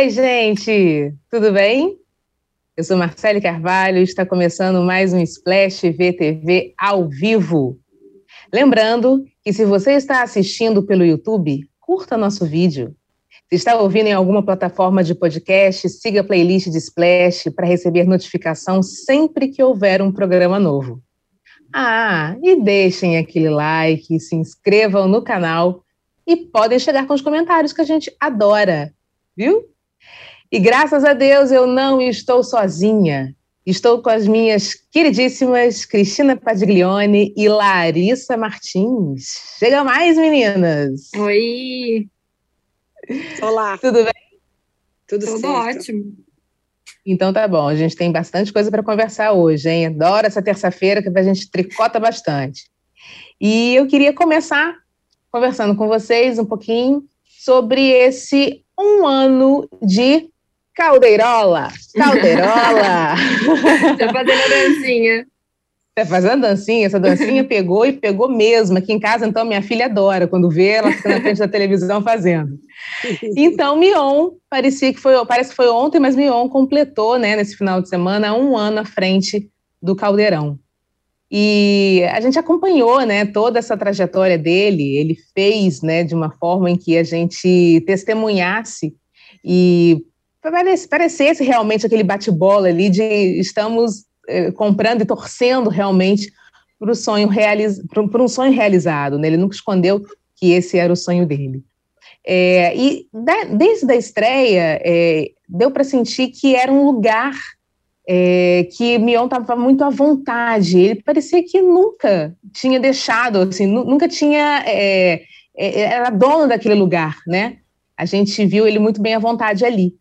Oi, gente! Tudo bem? Eu sou Marcele Carvalho e está começando mais um Splash VTV ao vivo. Lembrando que se você está assistindo pelo YouTube, curta nosso vídeo. Se está ouvindo em alguma plataforma de podcast, siga a playlist de Splash para receber notificação sempre que houver um programa novo. Ah, e deixem aquele like, se inscrevam no canal e podem chegar com os comentários que a gente adora, viu? E graças a Deus eu não estou sozinha. Estou com as minhas queridíssimas Cristina Padiglione e Larissa Martins. Chega mais, meninas! Oi! Olá! Tudo bem? Tudo, Tudo certo. ótimo. Então tá bom, a gente tem bastante coisa para conversar hoje, hein? Adoro essa terça-feira que a gente tricota bastante. E eu queria começar conversando com vocês um pouquinho sobre esse um ano de Caldeirola. Caldeirola! tá fazendo a dancinha. Tá fazendo dancinha? Essa dancinha pegou e pegou mesmo. Aqui em casa, então, minha filha adora quando vê ela fica na frente da televisão fazendo. Então, Mion, parecia que foi, parece que foi ontem, mas Mion completou, né, nesse final de semana, um ano à frente do Caldeirão. E a gente acompanhou, né, toda essa trajetória dele. Ele fez, né, de uma forma em que a gente testemunhasse e parecesse realmente aquele bate-bola ali de estamos eh, comprando e torcendo realmente para sonho realiz... um sonho realizado. Né? Ele nunca escondeu que esse era o sonho dele. É, e da, desde a estreia, é, deu para sentir que era um lugar é, que Mion estava muito à vontade. Ele parecia que nunca tinha deixado, assim, nunca tinha é, é, era dono daquele lugar, né? A gente viu ele muito bem à vontade ali.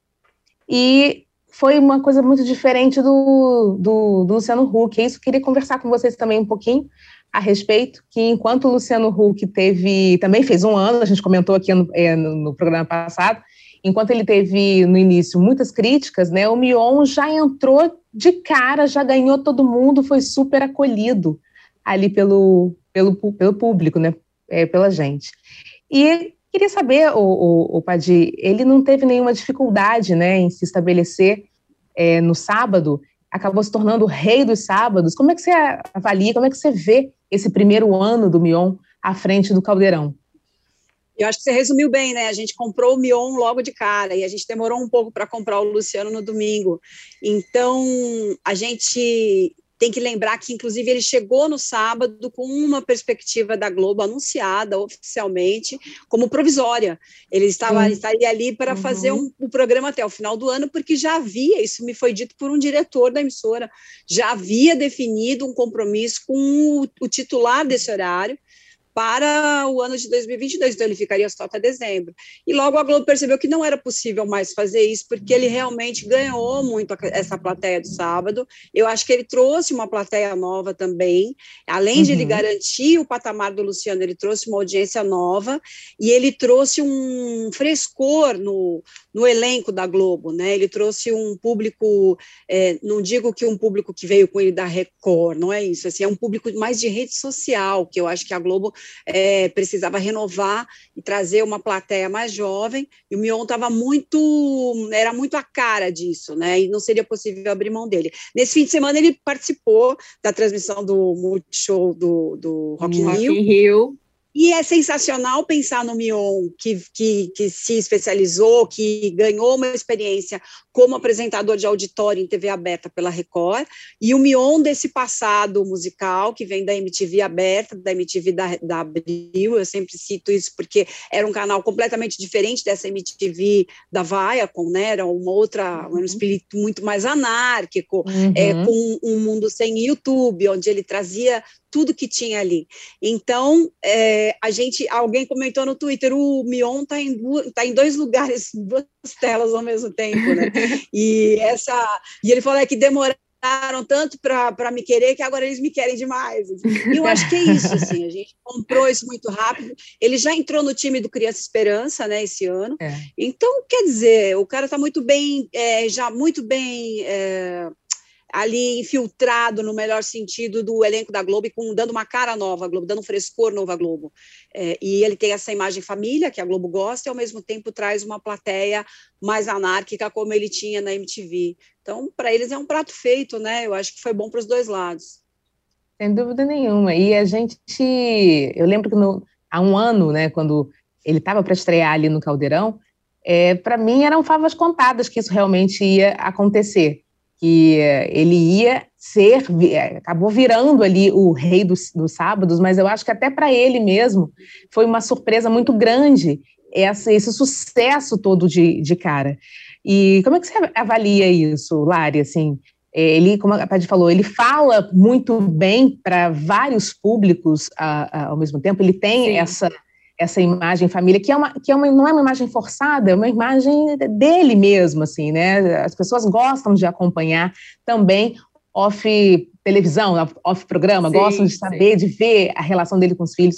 E foi uma coisa muito diferente do, do, do Luciano Huck. É isso, queria conversar com vocês também um pouquinho a respeito, que enquanto o Luciano Huck teve, também fez um ano, a gente comentou aqui no, é, no, no programa passado, enquanto ele teve no início muitas críticas, né, o Mion já entrou de cara, já ganhou todo mundo, foi super acolhido ali pelo, pelo, pelo público, né, é, pela gente. E Queria saber, o, o, o Padi, ele não teve nenhuma dificuldade né, em se estabelecer é, no sábado, acabou se tornando o rei dos sábados. Como é que você avalia, como é que você vê esse primeiro ano do Mion à frente do Caldeirão? Eu acho que você resumiu bem, né? A gente comprou o Mion logo de cara e a gente demorou um pouco para comprar o Luciano no domingo. Então, a gente tem que lembrar que, inclusive, ele chegou no sábado com uma perspectiva da Globo anunciada oficialmente como provisória. Ele estava uhum. estaria ali para uhum. fazer um, um, programa até o final do ano, porque já havia, isso me foi dito por um diretor da emissora, já havia definido um compromisso com o, o titular desse horário para o ano de 2022, então ele ficaria só até dezembro. E logo a Globo percebeu que não era possível mais fazer isso, porque ele realmente ganhou muito essa plateia do sábado. Eu acho que ele trouxe uma plateia nova também, além de ele uhum. garantir o patamar do Luciano, ele trouxe uma audiência nova e ele trouxe um frescor no, no elenco da Globo, né? Ele trouxe um público, é, não digo que um público que veio com ele da Record, não é isso, assim, é um público mais de rede social, que eu acho que a Globo é, precisava renovar e trazer uma plateia mais jovem, e o Mion estava muito, era muito a cara disso, né? E não seria possível abrir mão dele. Nesse fim de semana ele participou da transmissão do Multishow do, do Rock in Rio. Rio. E é sensacional pensar no Mion, que, que, que, se especializou, que ganhou uma experiência como apresentador de auditório em TV aberta pela Record, e o Mion desse passado musical, que vem da MTV aberta, da MTV da, da Abril, eu sempre cito isso porque era um canal completamente diferente dessa MTV da Viacom, né? era uma outra, uhum. um espírito muito mais anárquico, uhum. é, com um mundo sem YouTube, onde ele trazia tudo que tinha ali. Então, é, a gente, alguém comentou no Twitter, o Mion está em, tá em dois lugares, duas telas ao mesmo tempo, né? E essa, e ele falou é que demoraram tanto para me querer que agora eles me querem demais. E eu acho que é isso, assim, a gente comprou isso muito rápido. Ele já entrou no time do Criança Esperança, né, esse ano. É. Então, quer dizer, o cara está muito bem, é, já muito bem é, ali infiltrado no melhor sentido do elenco da Globo, com, dando uma cara nova à Globo, dando um frescor novo à Globo. É, e ele tem essa imagem família, que a Globo gosta, e ao mesmo tempo traz uma plateia mais anárquica, como ele tinha na MTV. Então, para eles é um prato feito, né? Eu acho que foi bom para os dois lados. Sem dúvida nenhuma. E a gente. Eu lembro que no, há um ano, né, quando ele estava para estrear ali no Caldeirão, é, para mim eram favas contadas que isso realmente ia acontecer que ele ia ser, é, acabou virando ali o rei dos, dos sábados, mas eu acho que até para ele mesmo foi uma surpresa muito grande essa, esse sucesso todo de, de cara. E como é que você avalia isso, Lari? Assim, é, ele, como a Paty falou, ele fala muito bem para vários públicos a, a, ao mesmo tempo, ele tem Sim. essa essa imagem família, que, é uma, que é uma, não é uma imagem forçada, é uma imagem dele mesmo, assim, né? As pessoas gostam de acompanhar também off televisão, off programa, sim, gostam de saber, sim. de ver a relação dele com os filhos.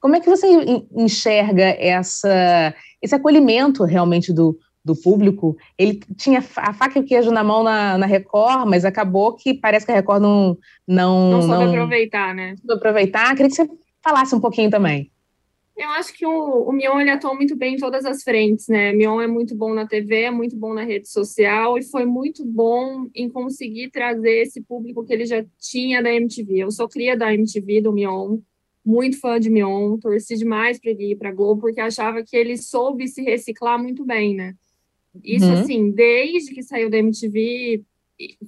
Como é que você enxerga essa, esse acolhimento realmente do, do público? Ele tinha a faca e o queijo na mão na, na Record, mas acabou que parece que a Record não... Não, não soube não, aproveitar, né? Soube aproveitar. Queria que você falasse um pouquinho também. Eu acho que o, o Mion ele atua muito bem em todas as frentes, né? Mion é muito bom na TV, é muito bom na rede social e foi muito bom em conseguir trazer esse público que ele já tinha da MTV. Eu sou cria da MTV, do Mion, muito fã de Mion, torci demais para ele ir para Globo porque achava que ele soube se reciclar muito bem, né? Isso uhum. assim, desde que saiu da MTV,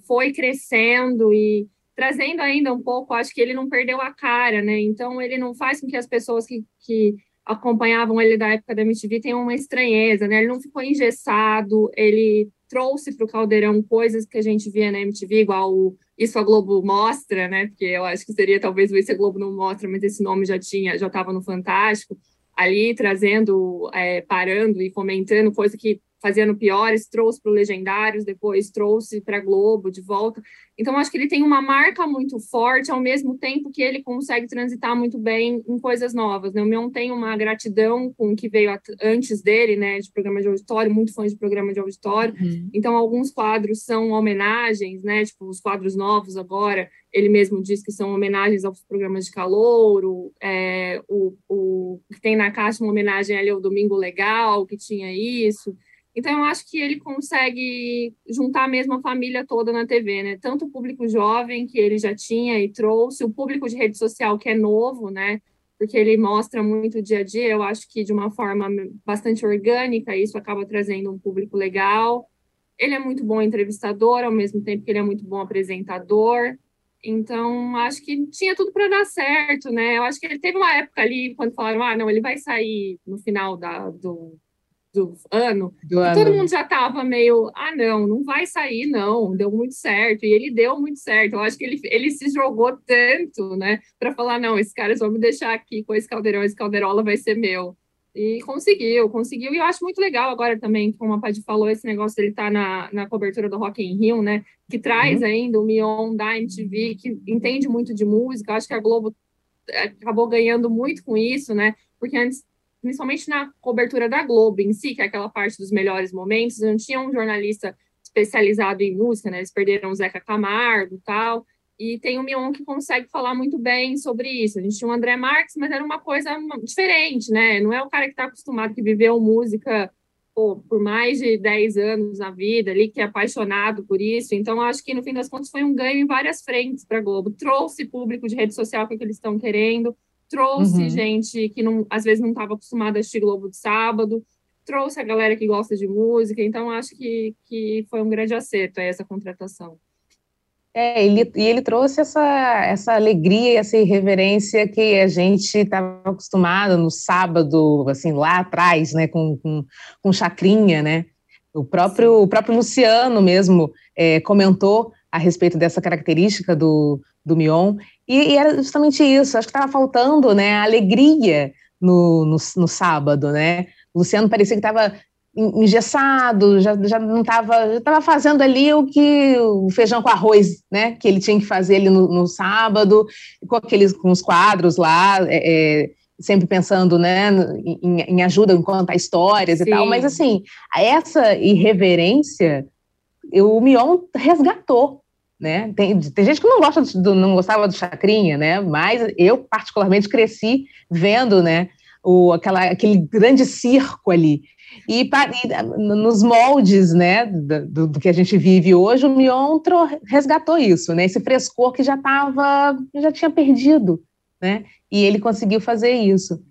foi crescendo e trazendo ainda um pouco, acho que ele não perdeu a cara, né? Então ele não faz com que as pessoas que, que acompanhavam ele da época da MTV tenham uma estranheza, né? Ele não ficou engessado, ele trouxe para o Caldeirão coisas que a gente via na MTV, igual o Isso a Globo Mostra, né? Porque eu acho que seria talvez o Isso a Globo não mostra, mas esse nome já tinha, já estava no Fantástico, ali trazendo, é, parando e comentando coisa que fazia no Piores, trouxe para o Legendários, depois trouxe para Globo de volta. Então, acho que ele tem uma marca muito forte, ao mesmo tempo que ele consegue transitar muito bem em coisas novas. Né? O Mion tem uma gratidão com o que veio antes dele, né, de programa de auditório, muito fã de programa de auditório. Uhum. Então, alguns quadros são homenagens, né, tipo os quadros novos agora, ele mesmo diz que são homenagens aos programas de calouro, é, o, o que tem na caixa uma homenagem ali ao Domingo Legal, que tinha isso. Então, eu acho que ele consegue juntar mesmo a família toda na TV, né? Tanto o público jovem, que ele já tinha e trouxe, o público de rede social, que é novo, né? Porque ele mostra muito o dia a dia, eu acho que de uma forma bastante orgânica, isso acaba trazendo um público legal. Ele é muito bom entrevistador, ao mesmo tempo que ele é muito bom apresentador. Então, acho que tinha tudo para dar certo, né? Eu acho que ele teve uma época ali, quando falaram, ah, não, ele vai sair no final da, do, do ano, do ano. todo mundo já estava meio, ah, não, não vai sair, não, deu muito certo, e ele deu muito certo. Eu acho que ele, ele se jogou tanto, né, para falar, não, esse cara só me deixar aqui com esse caldeirão, esse calderola vai ser meu. E conseguiu, conseguiu, e eu acho muito legal agora também, como a Paty falou, esse negócio dele tá na, na cobertura do Rock in Rio, né, que traz uhum. ainda o Mion da MTV, que entende muito de música, eu acho que a Globo eh, acabou ganhando muito com isso, né, porque antes principalmente na cobertura da Globo em si, que é aquela parte dos melhores momentos, não tinha um jornalista especializado em música, né? Eles perderam o Zeca Camargo e tal. E tem o Mion que consegue falar muito bem sobre isso. A gente tinha o André Marques, mas era uma coisa diferente, né? Não é o cara que está acostumado, que viveu música pô, por mais de 10 anos na vida ali, que é apaixonado por isso. Então, acho que no fim das contas foi um ganho em várias frentes para a Globo. Trouxe público de rede social que, é que eles estão querendo, trouxe uhum. gente que não, às vezes não estava acostumada a assistir Globo de sábado, trouxe a galera que gosta de música, então acho que, que foi um grande acerto essa contratação. É, ele, e ele trouxe essa, essa alegria e essa irreverência que a gente estava acostumado no sábado, assim, lá atrás, né, com, com, com Chacrinha, né? O próprio, o próprio Luciano mesmo é, comentou a respeito dessa característica do, do Mion, e, e era justamente isso, acho que estava faltando né, a alegria no, no, no sábado, né? O Luciano parecia que estava engessado, já, já não estava, já estava fazendo ali o que o feijão com arroz, né, que ele tinha que fazer ali no, no sábado, com aqueles com os quadros lá, é, é, sempre pensando, né, em, em, ajuda em contar histórias Sim. e tal, mas assim, essa irreverência, o Mion resgatou, né? Tem, tem gente que não gosta do, não gostava do Chacrinha, né? Mas eu particularmente cresci vendo, né? O, aquela, aquele grande circo ali. E, e nos moldes, né, do, do, que a gente vive hoje, o Mion resgatou isso, né? Esse frescor que já estava, já tinha perdido, né? E ele conseguiu fazer isso.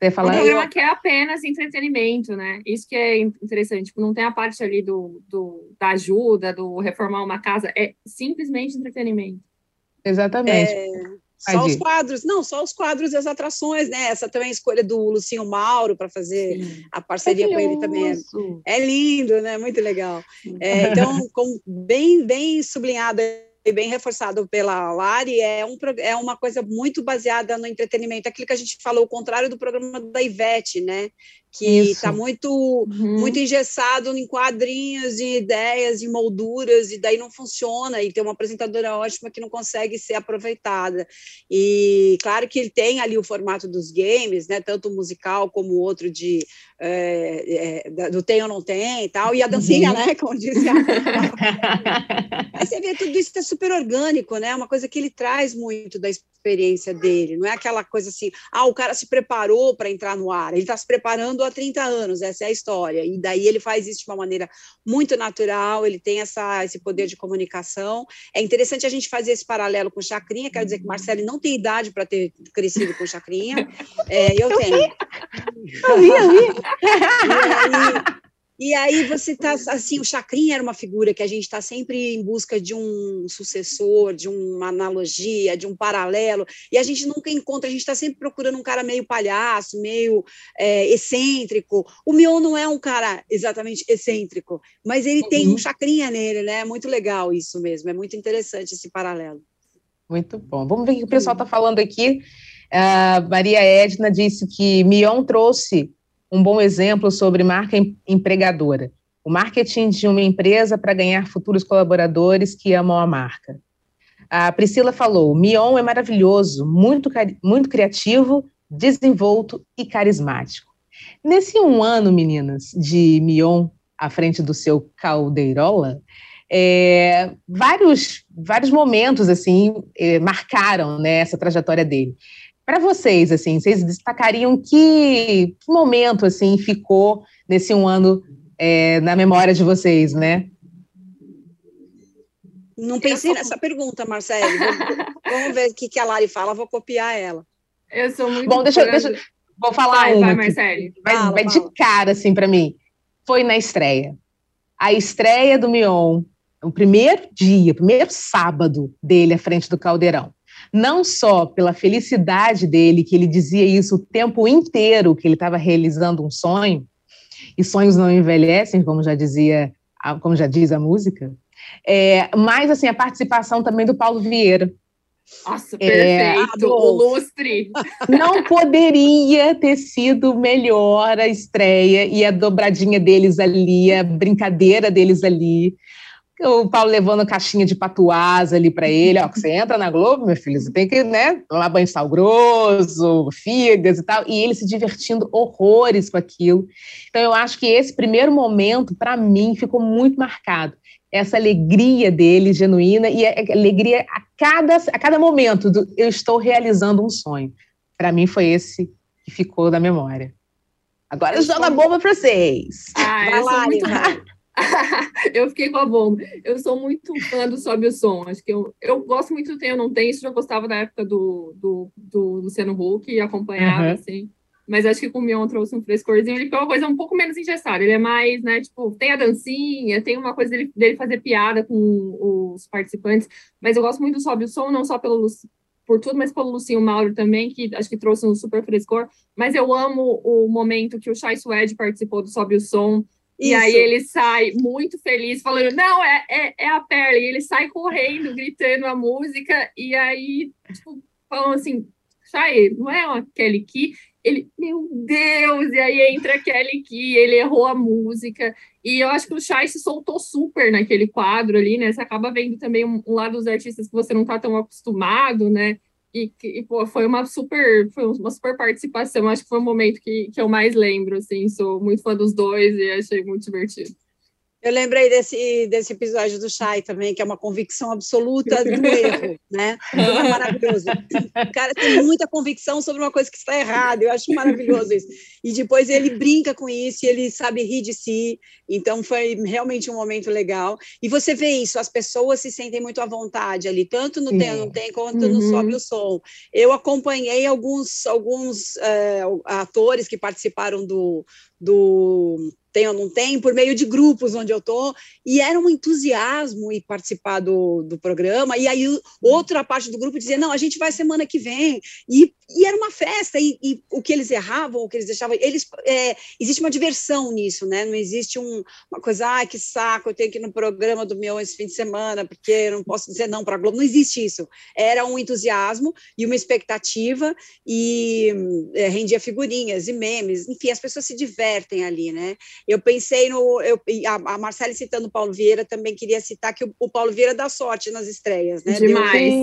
Você falar, o programa eu... que é apenas entretenimento, né? Isso que é interessante. Tipo, não tem a parte ali do, do, da ajuda, do reformar uma casa. É simplesmente entretenimento. Exatamente. É, só os quadros, não, só os quadros e as atrações, né? Essa também é a escolha do Lucinho Mauro para fazer Sim. a parceria com ele também. É, é lindo, né? Muito legal. É, então, com, bem, bem sublinhado bem reforçado pela Lari, é, um, é uma coisa muito baseada no entretenimento, aquilo que a gente falou, o contrário do programa da Ivete, né? Que está muito uhum. muito engessado em quadrinhos, em ideias, em molduras, e daí não funciona, e tem uma apresentadora ótima que não consegue ser aproveitada. E claro que ele tem ali o formato dos games, né, tanto o musical como o outro de é, é, do tem ou não tem e tal, e a dancinha, uhum. né, como disse a... Aí você vê tudo isso é super orgânico, né, uma coisa que ele traz muito da experiência dele, não é aquela coisa assim, ah, o cara se preparou para entrar no ar, ele está se preparando há 30 anos, essa é a história, e daí ele faz isso de uma maneira muito natural, ele tem essa, esse poder de comunicação, é interessante a gente fazer esse paralelo com Chacrinha, quero dizer que Marcelo não tem idade para ter crescido com Chacrinha, é, eu, tenho. Eu vi, eu vi. e aí, e aí você tá assim, o Chacrinha era uma figura que a gente está sempre em busca de um sucessor, de uma analogia, de um paralelo, e a gente nunca encontra, a gente está sempre procurando um cara meio palhaço, meio é, excêntrico. O Mion não é um cara exatamente excêntrico, mas ele tem um uhum. Chacrinha nele, né? É muito legal isso mesmo, é muito interessante esse paralelo. Muito bom. Vamos ver o que o pessoal está falando aqui. Uh, Maria Edna disse que Mion trouxe um bom exemplo sobre marca empregadora. O marketing de uma empresa para ganhar futuros colaboradores que amam a marca. A Priscila falou: Mion é maravilhoso, muito, muito criativo, desenvolto e carismático. Nesse um ano, meninas, de Mion à frente do seu Caldeirola, é, vários, vários momentos assim é, marcaram né, essa trajetória dele. Para vocês, assim, vocês destacariam que, que, momento assim ficou nesse um ano é, na memória de vocês, né? Não pensei nessa pergunta, Marcele. Vamos ver o que, que a Lari fala, vou copiar ela. Eu sou muito. Bom, deixa, deixa vou falar vai, uma. Vai, fala, vai de cara, assim, para mim. Foi na estreia. A estreia do Mion, o primeiro dia, o primeiro sábado dele à frente do Caldeirão não só pela felicidade dele, que ele dizia isso o tempo inteiro, que ele estava realizando um sonho, e sonhos não envelhecem, como já dizia, como já diz a música, é, mas assim a participação também do Paulo Vieira. Nossa, é, perfeito, é, o lustre. Não poderia ter sido melhor a estreia e a dobradinha deles ali, a brincadeira deles ali o Paulo levando caixinha de patuás ali para ele, ó, você entra na Globo, meu filho, você tem que, né, tomar banho de sal grosso, figas e tal, e ele se divertindo horrores com aquilo. Então eu acho que esse primeiro momento, para mim, ficou muito marcado. Essa alegria dele, genuína, e a alegria a cada, a cada momento do eu estou realizando um sonho. Para mim foi esse que ficou na memória. Agora eu jogo a bomba para vocês. Ah, eu sou muito... eu fiquei com a bomba. Eu sou muito fã do Sobe o Som. Acho que eu, eu gosto muito do Tem ou Não Tem. Isso já gostava da época do, do, do Luciano Huck e acompanhava, uhum. assim. Mas acho que com o Mion trouxe um frescorzinho. Ele foi uma coisa um pouco menos engessada. Ele é mais, né, tipo, tem a dancinha, tem uma coisa dele, dele fazer piada com os participantes. Mas eu gosto muito do Sobe o Som, não só pelo por tudo, mas pelo Lucinho Mauro também, que acho que trouxe um super frescor. Mas eu amo o momento que o Chai Suede participou do Sobe o Som e aí ele sai muito feliz, falando, não, é, é, é, a Perla. E ele sai correndo, gritando a música, e aí, tipo, falando assim, sai, não é uma Kelly Key? Ele, meu Deus! E aí entra a Kelly Key, ele errou a música. E eu acho que o Shai se soltou super naquele quadro ali, né? Você acaba vendo também um, um lado dos artistas que você não tá tão acostumado, né? E, pô, foi uma super, foi uma super participação. Acho que foi o momento que, que eu mais lembro, assim. Sou muito fã dos dois e achei muito divertido. Eu lembrei desse, desse episódio do Chai também, que é uma convicção absoluta do erro, né? Então é maravilhoso. O cara tem muita convicção sobre uma coisa que está errada, eu acho maravilhoso isso. E depois ele brinca com isso, e ele sabe rir de si, então foi realmente um momento legal. E você vê isso, as pessoas se sentem muito à vontade ali, tanto no Tem Não Tem, quanto uhum. no Sobe o Som. Eu acompanhei alguns, alguns é, atores que participaram do, do tem ou não tem, por meio de grupos onde eu estou, e era um entusiasmo em participar do, do programa, e aí outra parte do grupo dizia, não, a gente vai semana que vem, e, e era uma festa, e, e, o que eles erravam, o que eles deixavam, eles, é, existe uma diversão nisso, né, não existe um, uma coisa, ai, que saco, eu tenho que ir no programa do meu esse fim de semana, porque eu não posso dizer não para a Globo, não existe isso, era um entusiasmo e uma expectativa, e é, rendia figurinhas e memes, enfim, as pessoas se divertem ali, né, eu pensei no. Eu, a, a Marcele citando o Paulo Vieira, também queria citar que o, o Paulo Vieira dá sorte nas estreias, né? Demais.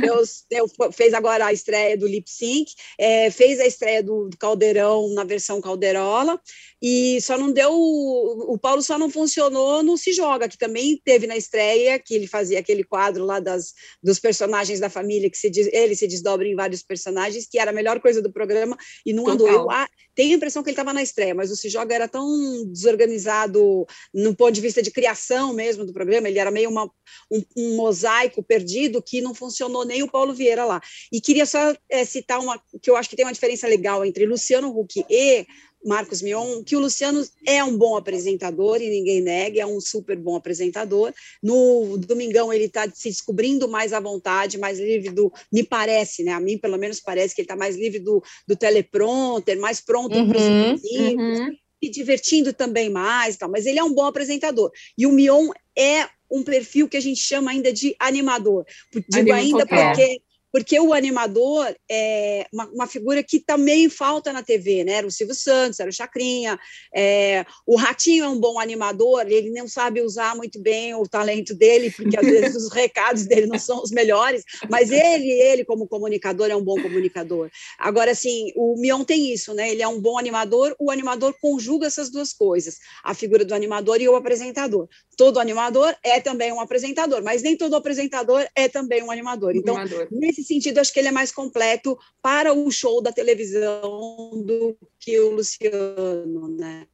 Deus, Deus, fez agora a estreia do Lip Sync, é, fez a estreia do, do Caldeirão na versão Calderola, e só não deu. O Paulo só não funcionou no Se Joga, que também teve na estreia, que ele fazia aquele quadro lá das, dos personagens da família, que se, ele se desdobra em vários personagens, que era a melhor coisa do programa, e não andou. Eu ah, tenho a impressão que ele estava na estreia, mas o Se Joga era tão desorganizado no ponto de vista de criação mesmo do programa, ele era meio uma, um, um mosaico perdido que não funcionou nem o Paulo Vieira lá. E queria só é, citar uma que eu acho que tem uma diferença legal entre Luciano Huck e Marcos Mion, que o Luciano é um bom apresentador e ninguém nega, é um super bom apresentador. No Domingão ele está se descobrindo mais à vontade, mais livre do, me parece, né? A mim pelo menos parece que ele está mais livre do, do teleprompter, mais pronto uhum, para os uhum. se divertindo também mais, tal. Mas ele é um bom apresentador. E o Mion é um perfil que a gente chama ainda de animador. Digo ainda porque porque o animador é uma, uma, figura que também falta na TV, né? Era o Silvio Santos, era o Chacrinha, é, o Ratinho é um bom animador, ele não sabe usar muito bem o talento dele, porque às vezes os recados dele não são os melhores, mas ele, ele como comunicador, é um bom comunicador. Agora, assim, o Mion tem isso, né? Ele é um bom animador, o animador conjuga essas duas coisas, a figura do animador e o apresentador. Todo animador é também um apresentador, mas nem todo apresentador é também um animador. Então, animador. nesse sentido, acho que ele é mais completo para o show da televisão do que o Luciano, né?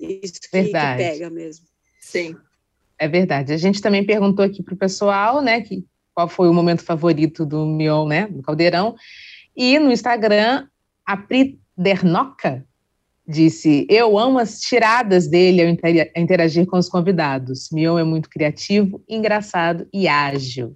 Isso que, que pega mesmo. Sim. É verdade. A gente também perguntou aqui para o pessoal, né, que, qual foi o momento favorito do Mion, né, do Caldeirão. E no Instagram, a Pri Dernoca disse: Eu amo as tiradas dele ao interagir com os convidados. Mion é muito criativo, engraçado e ágil.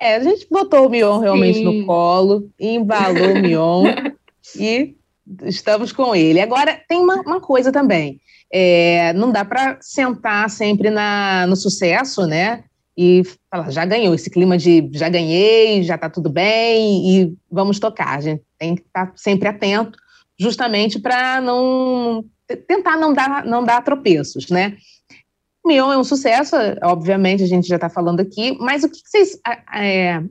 É, a gente botou o Mion realmente Sim. no colo, embalou o Mion e estamos com ele. Agora, tem uma, uma coisa também. É, não dá para sentar sempre na, no sucesso, né? E falar, já ganhou, esse clima de já ganhei, já está tudo bem e vamos tocar. A gente tem que estar tá sempre atento, justamente para não tentar não dar, não dar tropeços, né? Mion é um sucesso, obviamente, a gente já está falando aqui, mas o que vocês é,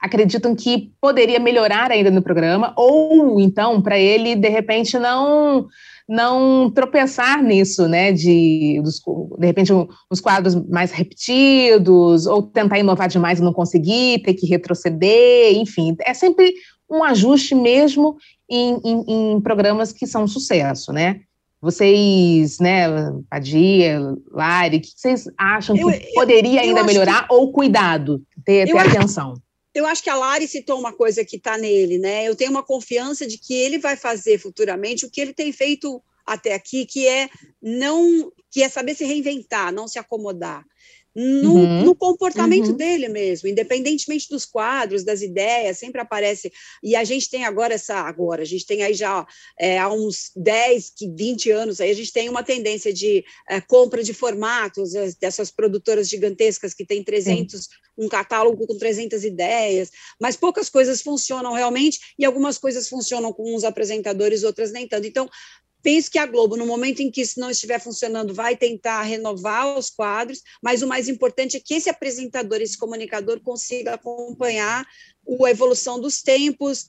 acreditam que poderia melhorar ainda no programa? Ou, então, para ele, de repente, não não tropeçar nisso, né, de, dos, de repente, um, uns quadros mais repetidos, ou tentar inovar demais e não conseguir, ter que retroceder, enfim, é sempre um ajuste mesmo em, em, em programas que são sucesso, né? Vocês, né, Padia, Lari, o que vocês acham que eu, poderia eu, ainda melhorar que, ou cuidado, ter, ter atenção? Eu acho que a Lari citou uma coisa que está nele, né? Eu tenho uma confiança de que ele vai fazer futuramente o que ele tem feito até aqui, que é não, que é saber se reinventar, não se acomodar no, uhum. no comportamento uhum. dele mesmo, independentemente dos quadros, das ideias, sempre aparece. E a gente tem agora essa, agora, a gente tem aí já é, há uns 10, 20 anos, aí a gente tem uma tendência de é, compra de formatos, dessas produtoras gigantescas que tem 300, Sim. um catálogo com 300 ideias, mas poucas coisas funcionam realmente e algumas coisas funcionam com uns apresentadores, outras nem tanto. Então, Penso que a Globo, no momento em que isso não estiver funcionando, vai tentar renovar os quadros, mas o mais importante é que esse apresentador, esse comunicador, consiga acompanhar a evolução dos tempos,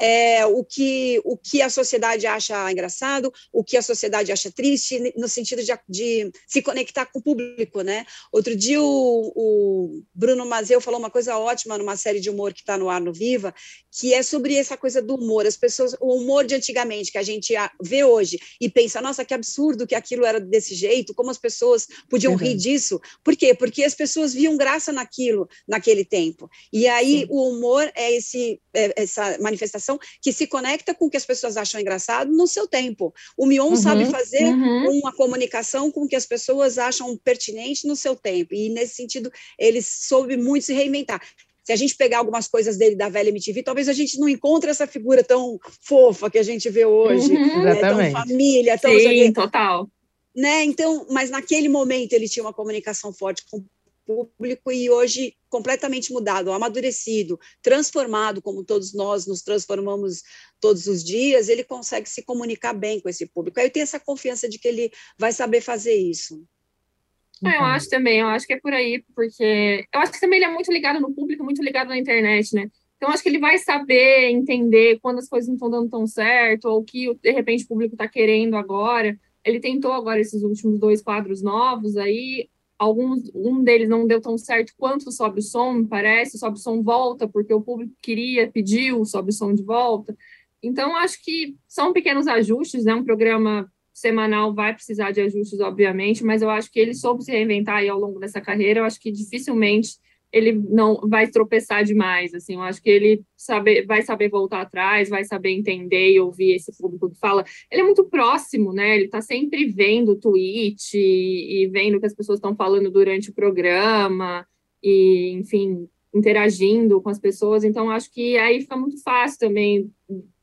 é, o, que, o que a sociedade acha engraçado, o que a sociedade acha triste, no sentido de, de se conectar com o público, né? Outro dia o, o Bruno Mazeu falou uma coisa ótima numa série de humor que está no ar no Viva, que é sobre essa coisa do humor. As pessoas, o humor de antigamente que a gente vê hoje e pensa, nossa, que absurdo que aquilo era desse jeito, como as pessoas podiam uhum. rir disso. Por quê? Porque as pessoas viam graça naquilo, naquele tempo. E aí Sim. o humor é, esse, é essa manifestação que se conecta com o que as pessoas acham engraçado no seu tempo. O Mion uhum. sabe fazer uhum. uma comunicação com o que as pessoas acham pertinente no seu tempo. E nesse sentido, ele soube muito se reinventar se a gente pegar algumas coisas dele da velha MTV, talvez a gente não encontre essa figura tão fofa que a gente vê hoje, uhum, né, tão família, tão Sim, total. Né? Então, mas naquele momento ele tinha uma comunicação forte com o público e hoje completamente mudado, amadurecido, transformado, como todos nós nos transformamos todos os dias, ele consegue se comunicar bem com esse público. Aí eu tenho essa confiança de que ele vai saber fazer isso. É, eu acho também, eu acho que é por aí, porque eu acho que também ele é muito ligado no público, muito ligado na internet, né? Então, acho que ele vai saber entender quando as coisas não estão dando tão certo, ou o que, de repente, o público está querendo agora. Ele tentou agora esses últimos dois quadros novos, aí alguns, um deles não deu tão certo quanto Sobe o Som, parece, Sobe o Som volta, porque o público queria, pediu Sobe o Som de volta. Então, acho que são pequenos ajustes, né? Um programa semanal vai precisar de ajustes, obviamente, mas eu acho que ele soube se reinventar aí ao longo dessa carreira. Eu acho que dificilmente ele não vai tropeçar demais. Assim, eu acho que ele saber, vai saber voltar atrás, vai saber entender e ouvir esse público que fala. Ele é muito próximo, né? Ele está sempre vendo o tweet e, e vendo o que as pessoas estão falando durante o programa e, enfim, interagindo com as pessoas. Então, acho que aí fica muito fácil também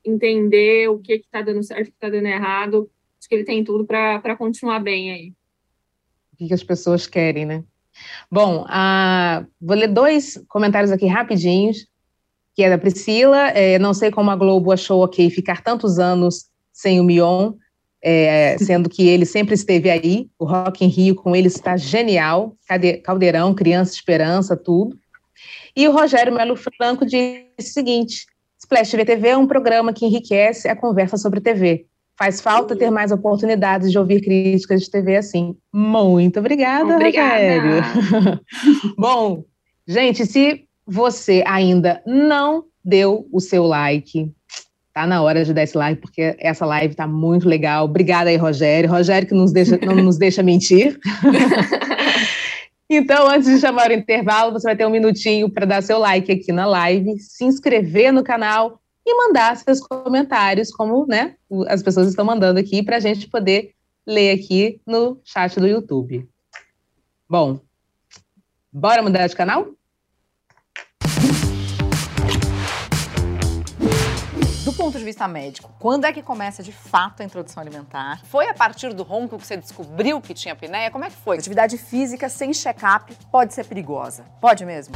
entender o que está dando certo, o que está dando errado Acho que ele tem tudo para continuar bem aí. O que, as pessoas querem, né? Bom, vou ler dois comentários aqui rapidinhos, que é da Priscila. É, não sei como a Globo achou ok ficar tantos anos sem o Mion, é, sendo que ele sempre esteve aí. O Rock em Rio com ele está genial. Caldeirão, Criança Esperança, tudo. E o Rogério Melo Franco disse o seguinte: Splash TV TV é um programa que enriquece a conversa sobre TV. Faz falta ter mais oportunidades de ouvir críticas de TV assim. Muito obrigada, obrigada. Rogério. Bom, gente, se você ainda não deu o seu like, tá na hora de dar esse like, porque essa live tá muito legal. Obrigada aí, Rogério. Rogério que nos deixa, não nos deixa mentir. Então, antes de chamar o intervalo, você vai ter um minutinho para dar seu like aqui na live, se inscrever no canal e mandar seus comentários, como né, as pessoas estão mandando aqui, para a gente poder ler aqui no chat do YouTube. Bom, bora mudar de canal? Do ponto de vista médico, quando é que começa de fato a introdução alimentar? Foi a partir do ronco que você descobriu que tinha apneia? Como é que foi? Atividade física sem check-up pode ser perigosa. Pode mesmo?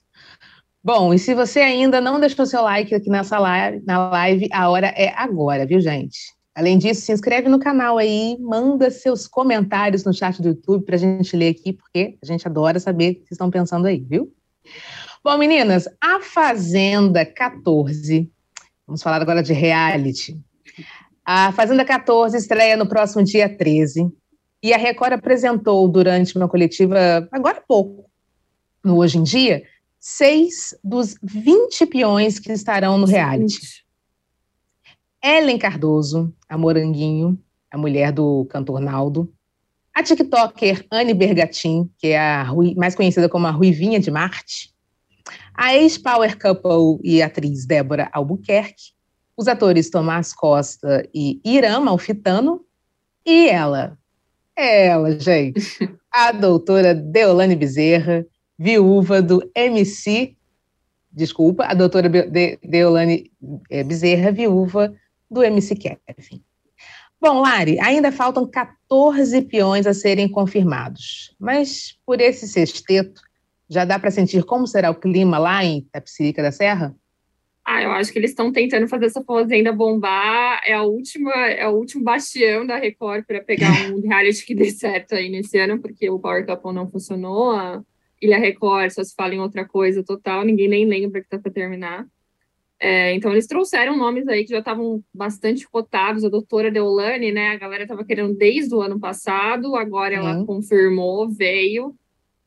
Bom, e se você ainda não deixou seu like aqui nessa live, na live, a hora é agora, viu, gente? Além disso, se inscreve no canal aí, manda seus comentários no chat do YouTube para a gente ler aqui, porque a gente adora saber o que vocês estão pensando aí, viu? Bom, meninas, a Fazenda 14, vamos falar agora de reality. A Fazenda 14 estreia no próximo dia 13, e a Record apresentou durante uma coletiva, agora há pouco, no Hoje em Dia, seis dos 20 peões que estarão no reality. Ellen Cardoso, a Moranguinho, a mulher do cantor Naldo, a TikToker Anne Bergatin, que é a mais conhecida como a Ruivinha de Marte, a ex-power couple e atriz Débora Albuquerque, os atores Tomás Costa e Irã Malfitano, e ela, ela, gente, a doutora Deolane Bezerra, viúva do MC, desculpa, a doutora Deolane eh, Bezerra, viúva do MC Kevin. Bom, Lari, ainda faltam 14 peões a serem confirmados, mas por esse sexteto, já dá para sentir como será o clima lá em Tapsirica da Serra? Ah, eu acho que eles estão tentando fazer essa fazenda bombar. É a última, é o último bastião da Record para pegar um reality que dê certo aí nesse ano, porque o Power Couple não funcionou. A Ilha Record só se fala em outra coisa total, ninguém nem lembra que tá para terminar. É, então eles trouxeram nomes aí que já estavam bastante cotados. A doutora Deolane, né? A galera estava querendo desde o ano passado, agora ela uhum. confirmou, veio.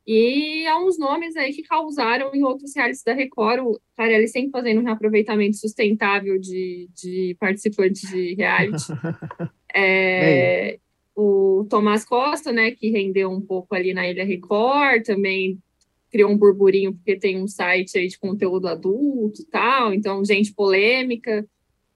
E há uns nomes aí que causaram em outros realities da Record. O Carelli sempre fazendo um reaproveitamento sustentável de, de participantes de reality. é, o Tomás Costa, né, que rendeu um pouco ali na Ilha Record, também criou um burburinho porque tem um site aí de conteúdo adulto e tal, então gente polêmica.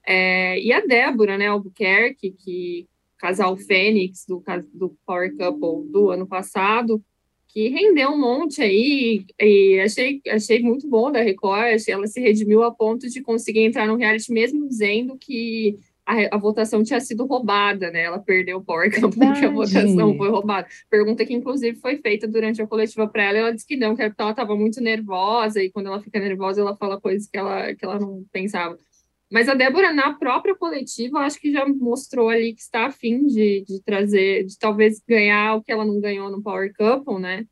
É, e a Débora, né, Albuquerque, que casal Fênix do, do Power Couple do ano passado, que rendeu um monte aí, e achei, achei muito bom da Record, ela se redimiu a ponto de conseguir entrar no reality mesmo dizendo que a, a votação tinha sido roubada, né? Ela perdeu o Power Camp porque a votação foi roubada. Pergunta que, inclusive, foi feita durante a coletiva para ela, ela disse que não, que ela estava muito nervosa, e quando ela fica nervosa, ela fala coisas que ela, que ela não pensava. Mas a Débora, na própria coletiva, acho que já mostrou ali que está afim de, de trazer, de talvez ganhar o que ela não ganhou no Power Couple, né?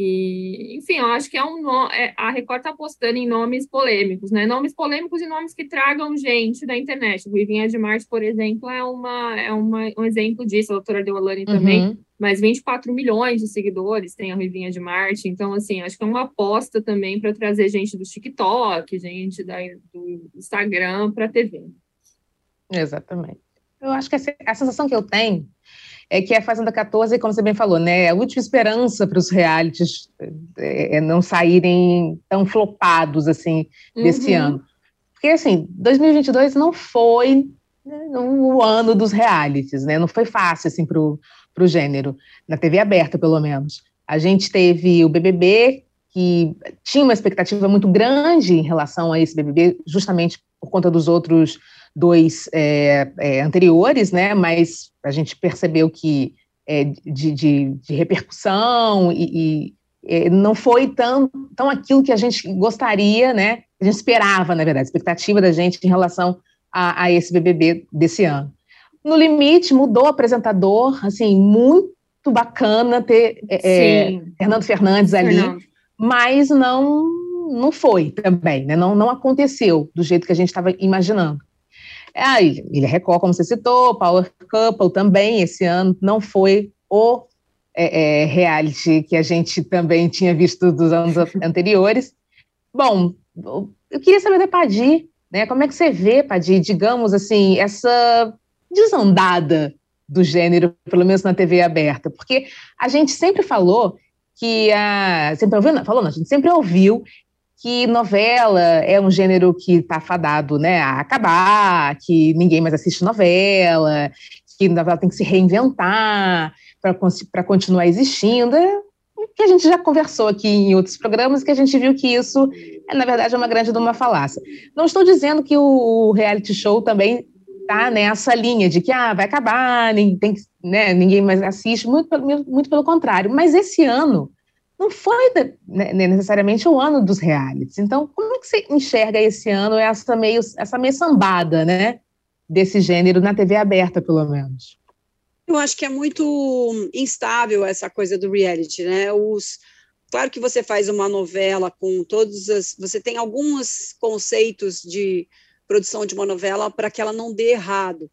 E, enfim, eu acho que é um é, a Record está apostando em nomes polêmicos, né? Nomes polêmicos e nomes que tragam gente da internet. O Rivinha de Marte, por exemplo, é, uma, é uma, um exemplo disso, a doutora Deolane também. Uhum. Mas 24 milhões de seguidores tem a Rivinha de Marte, então, assim, acho que é uma aposta também para trazer gente do TikTok, gente da, do Instagram para a TV. Exatamente. Eu acho que a sensação que eu tenho é que a Fazenda 14, como você bem falou, né, é a última esperança para os realities é, é, não saírem tão flopados assim desse uhum. ano. Porque assim, 2022 não foi né, o ano dos realities, né? Não foi fácil assim para o gênero, na TV aberta pelo menos. A gente teve o BBB que tinha uma expectativa muito grande em relação a esse BBB, justamente por conta dos outros dois é, é, anteriores, né? Mas a gente percebeu que é, de, de, de, repercussão e, e, não foi tão, tão aquilo que a gente gostaria, né? A gente esperava, na verdade, a expectativa da gente em relação a, a esse BBB desse ano. No limite, mudou o apresentador, assim, muito bacana ter é, é Fernando Fernandes ali, Fernando. mas não não foi também, né? Não, não aconteceu do jeito que a gente estava imaginando. A Ilha Record, como você citou, Power Couple também, esse ano não foi o é, é, reality que a gente também tinha visto dos anos anteriores. Bom, eu queria saber da Padi, né? Como é que você vê, Padi, digamos assim, essa desandada do gênero, pelo menos na TV aberta? Porque a gente sempre falou que a. Sempre ouviu, falou, não, a gente sempre ouviu que novela é um gênero que está fadado né, a acabar, que ninguém mais assiste novela, que novela tem que se reinventar para continuar existindo. É que a gente já conversou aqui em outros programas, que a gente viu que isso, é, na verdade, é uma grande uma falácia. Não estou dizendo que o reality show também está nessa linha de que ah, vai acabar, ninguém, né, ninguém mais assiste, muito, muito pelo contrário. Mas esse ano não foi né, necessariamente o ano dos realities. Então, como é que você enxerga esse ano essa meio, essa meio sambada, né, desse gênero na TV aberta, pelo menos? Eu acho que é muito instável essa coisa do reality, né? Os, claro que você faz uma novela com todos as, você tem alguns conceitos de produção de uma novela para que ela não dê errado.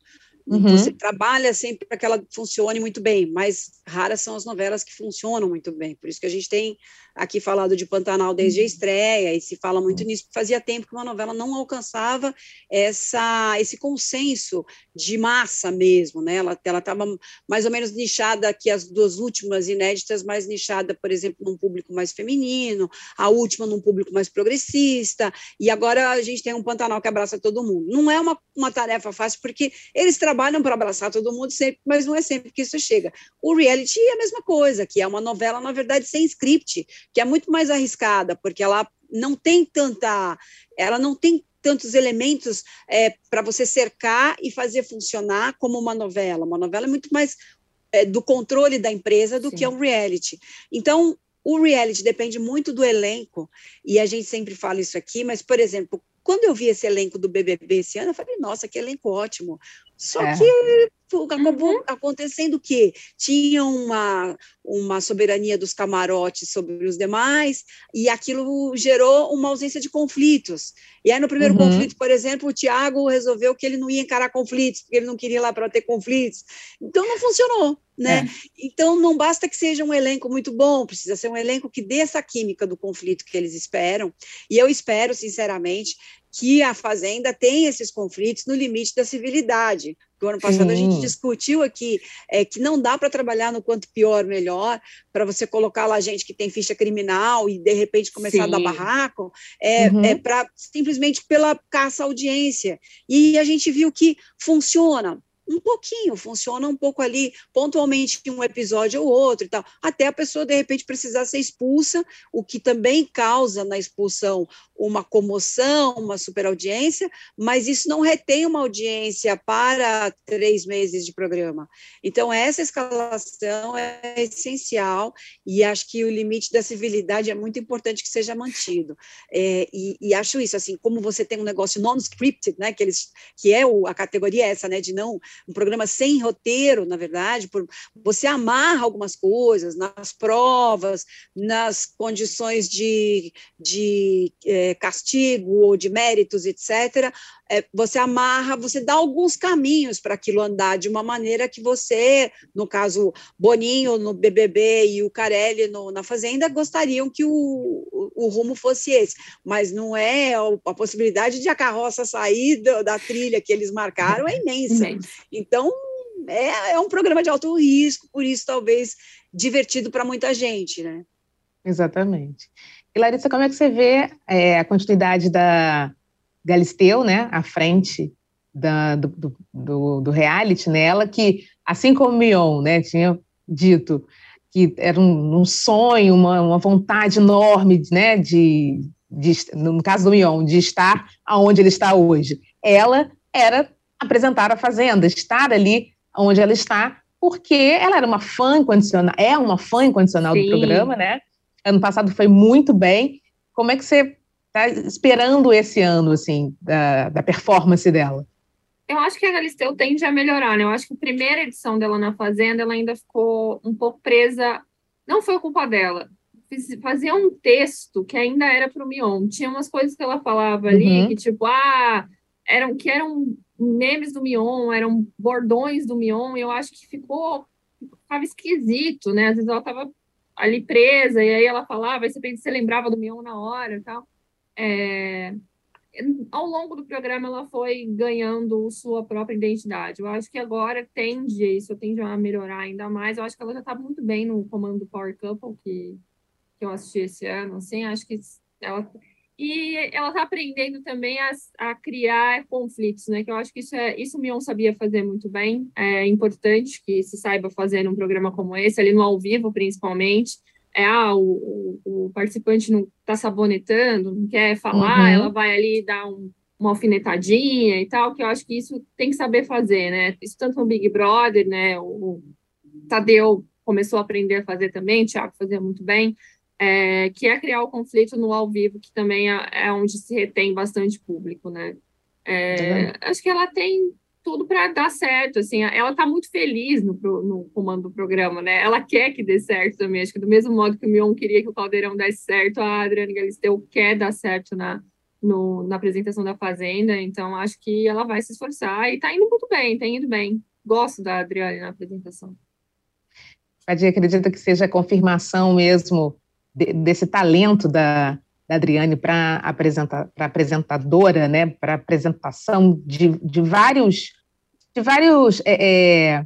Uhum. Você trabalha sempre para que ela funcione muito bem, mas raras são as novelas que funcionam muito bem. Por isso que a gente tem aqui falado de Pantanal desde a uhum. estreia, e se fala muito uhum. nisso, porque fazia tempo que uma novela não alcançava essa, esse consenso de massa mesmo, né? Ela estava mais ou menos nichada aqui, as duas últimas inéditas, mais nichada, por exemplo, num público mais feminino, a última num público mais progressista, e agora a gente tem um Pantanal que abraça todo mundo. Não é uma, uma tarefa fácil, porque eles trabalham para abraçar todo mundo sempre, mas não é sempre que isso chega. O reality é a mesma coisa, que é uma novela, na verdade, sem script, que é muito mais arriscada, porque ela não tem tanta, ela não tem tantos elementos é, para você cercar e fazer funcionar como uma novela. Uma novela é muito mais é, do controle da empresa do Sim. que é um reality. Então, o reality depende muito do elenco, e a gente sempre fala isso aqui, mas, por exemplo, quando eu vi esse elenco do BBB esse ano, eu falei, nossa, que elenco ótimo. Só é. que acabou uhum. acontecendo que tinha uma, uma soberania dos camarotes sobre os demais, e aquilo gerou uma ausência de conflitos. E aí, no primeiro uhum. conflito, por exemplo, o Tiago resolveu que ele não ia encarar conflitos, porque ele não queria ir lá para ter conflitos. Então, não funcionou. Né? É. Então, não basta que seja um elenco muito bom, precisa ser um elenco que dê essa química do conflito que eles esperam. E eu espero, sinceramente, que a Fazenda tem esses conflitos no limite da civilidade. O ano passado Sim. a gente discutiu aqui é, que não dá para trabalhar no quanto pior, melhor, para você colocar lá gente que tem ficha criminal e de repente começar Sim. a dar barraco, é, uhum. é para simplesmente pela caça à audiência. E a gente viu que funciona um pouquinho, funciona um pouco ali, pontualmente um episódio ou outro e tal, até a pessoa de repente precisar ser expulsa, o que também causa na expulsão uma comoção, uma superaudiência, mas isso não retém uma audiência para três meses de programa. Então, essa escalação é essencial e acho que o limite da civilidade é muito importante que seja mantido. É, e, e, acho isso, assim, como você tem um negócio non-scripted, né, que, eles, que é o, a categoria essa, né, de não, um programa sem roteiro, na verdade, por, você amarra algumas coisas nas provas, nas condições de, de é, castigo ou de méritos, etc., é, você amarra, você dá alguns caminhos para aquilo andar de uma maneira que você, no caso, Boninho no BBB e o Carelli no, na Fazenda, gostariam que o, o, o, rumo fosse esse, mas não é a, possibilidade de a carroça sair da, da, trilha que eles marcaram é imensa. Então, é, é um programa de alto risco, por isso talvez divertido para muita gente, né? Exatamente. E Larissa, como é que você vê é, a continuidade da Galisteu, né, à frente da, do, do, do, reality nela, que, assim como Mion, né, tinha dito que era um, um sonho, uma, uma, vontade enorme, né, de, de, no caso do Mion, de estar aonde ele está hoje. Ela era apresentar a Fazenda, estar ali onde ela está, porque ela era uma fã incondicional, é uma fã incondicional Sim. do programa, né? Ano passado foi muito bem. Como é que você está esperando esse ano, assim, da, da performance dela? Eu acho que a Galisteu tende a melhorar, né? Eu acho que a primeira edição dela na Fazenda, ela ainda ficou um pouco presa. Não foi culpa dela. Fazia um texto que ainda era para o Mion. Tinha umas coisas que ela falava ali, uhum. que tipo, ah, eram, que eram memes do Mion, eram bordões do Mion, e eu acho que ficou, ficava esquisito, né? Às vezes ela estava ali presa, e aí ela falava, aí você, você lembrava do Mion na hora e tal. É, ao longo do programa ela foi ganhando sua própria identidade. Eu acho que agora tende isso, tende a melhorar ainda mais. Eu acho que ela já está muito bem no comando do Power Couple que, que eu assisti esse ano, assim, acho que ela e ela está aprendendo também a, a, criar conflitos, né? Que eu acho que isso é isso o Mion sabia fazer muito bem. É importante que se saiba fazer num programa como esse, ali no ao vivo, principalmente. É, ah, o, o, o participante não está sabonetando, não quer falar, uhum. ela vai ali dar um, uma alfinetadinha e tal, que eu acho que isso tem que saber fazer, né? Isso tanto no Big Brother, né? O, o Tadeu começou a aprender a fazer também, o Thiago fazia muito bem é, que é criar o conflito no ao vivo, que também é, é onde se retém bastante público, né? É, acho que ela tem tudo para dar certo, assim, ela está muito feliz no, no, comando do programa, né? Ela quer que dê certo também, acho que do mesmo modo que o Mion queria que o Caldeirão desse certo, a Adriane Galisteu quer dar certo na, no, na apresentação da Fazenda, então acho que ela vai se esforçar e tá indo muito bem, tá indo bem. Gosto da Adriane na apresentação. Padia, acredita que seja a confirmação mesmo de, desse talento da, da Adriane para apresentar, para apresentadora, né, para apresentação de, de vários, de vários, é, é,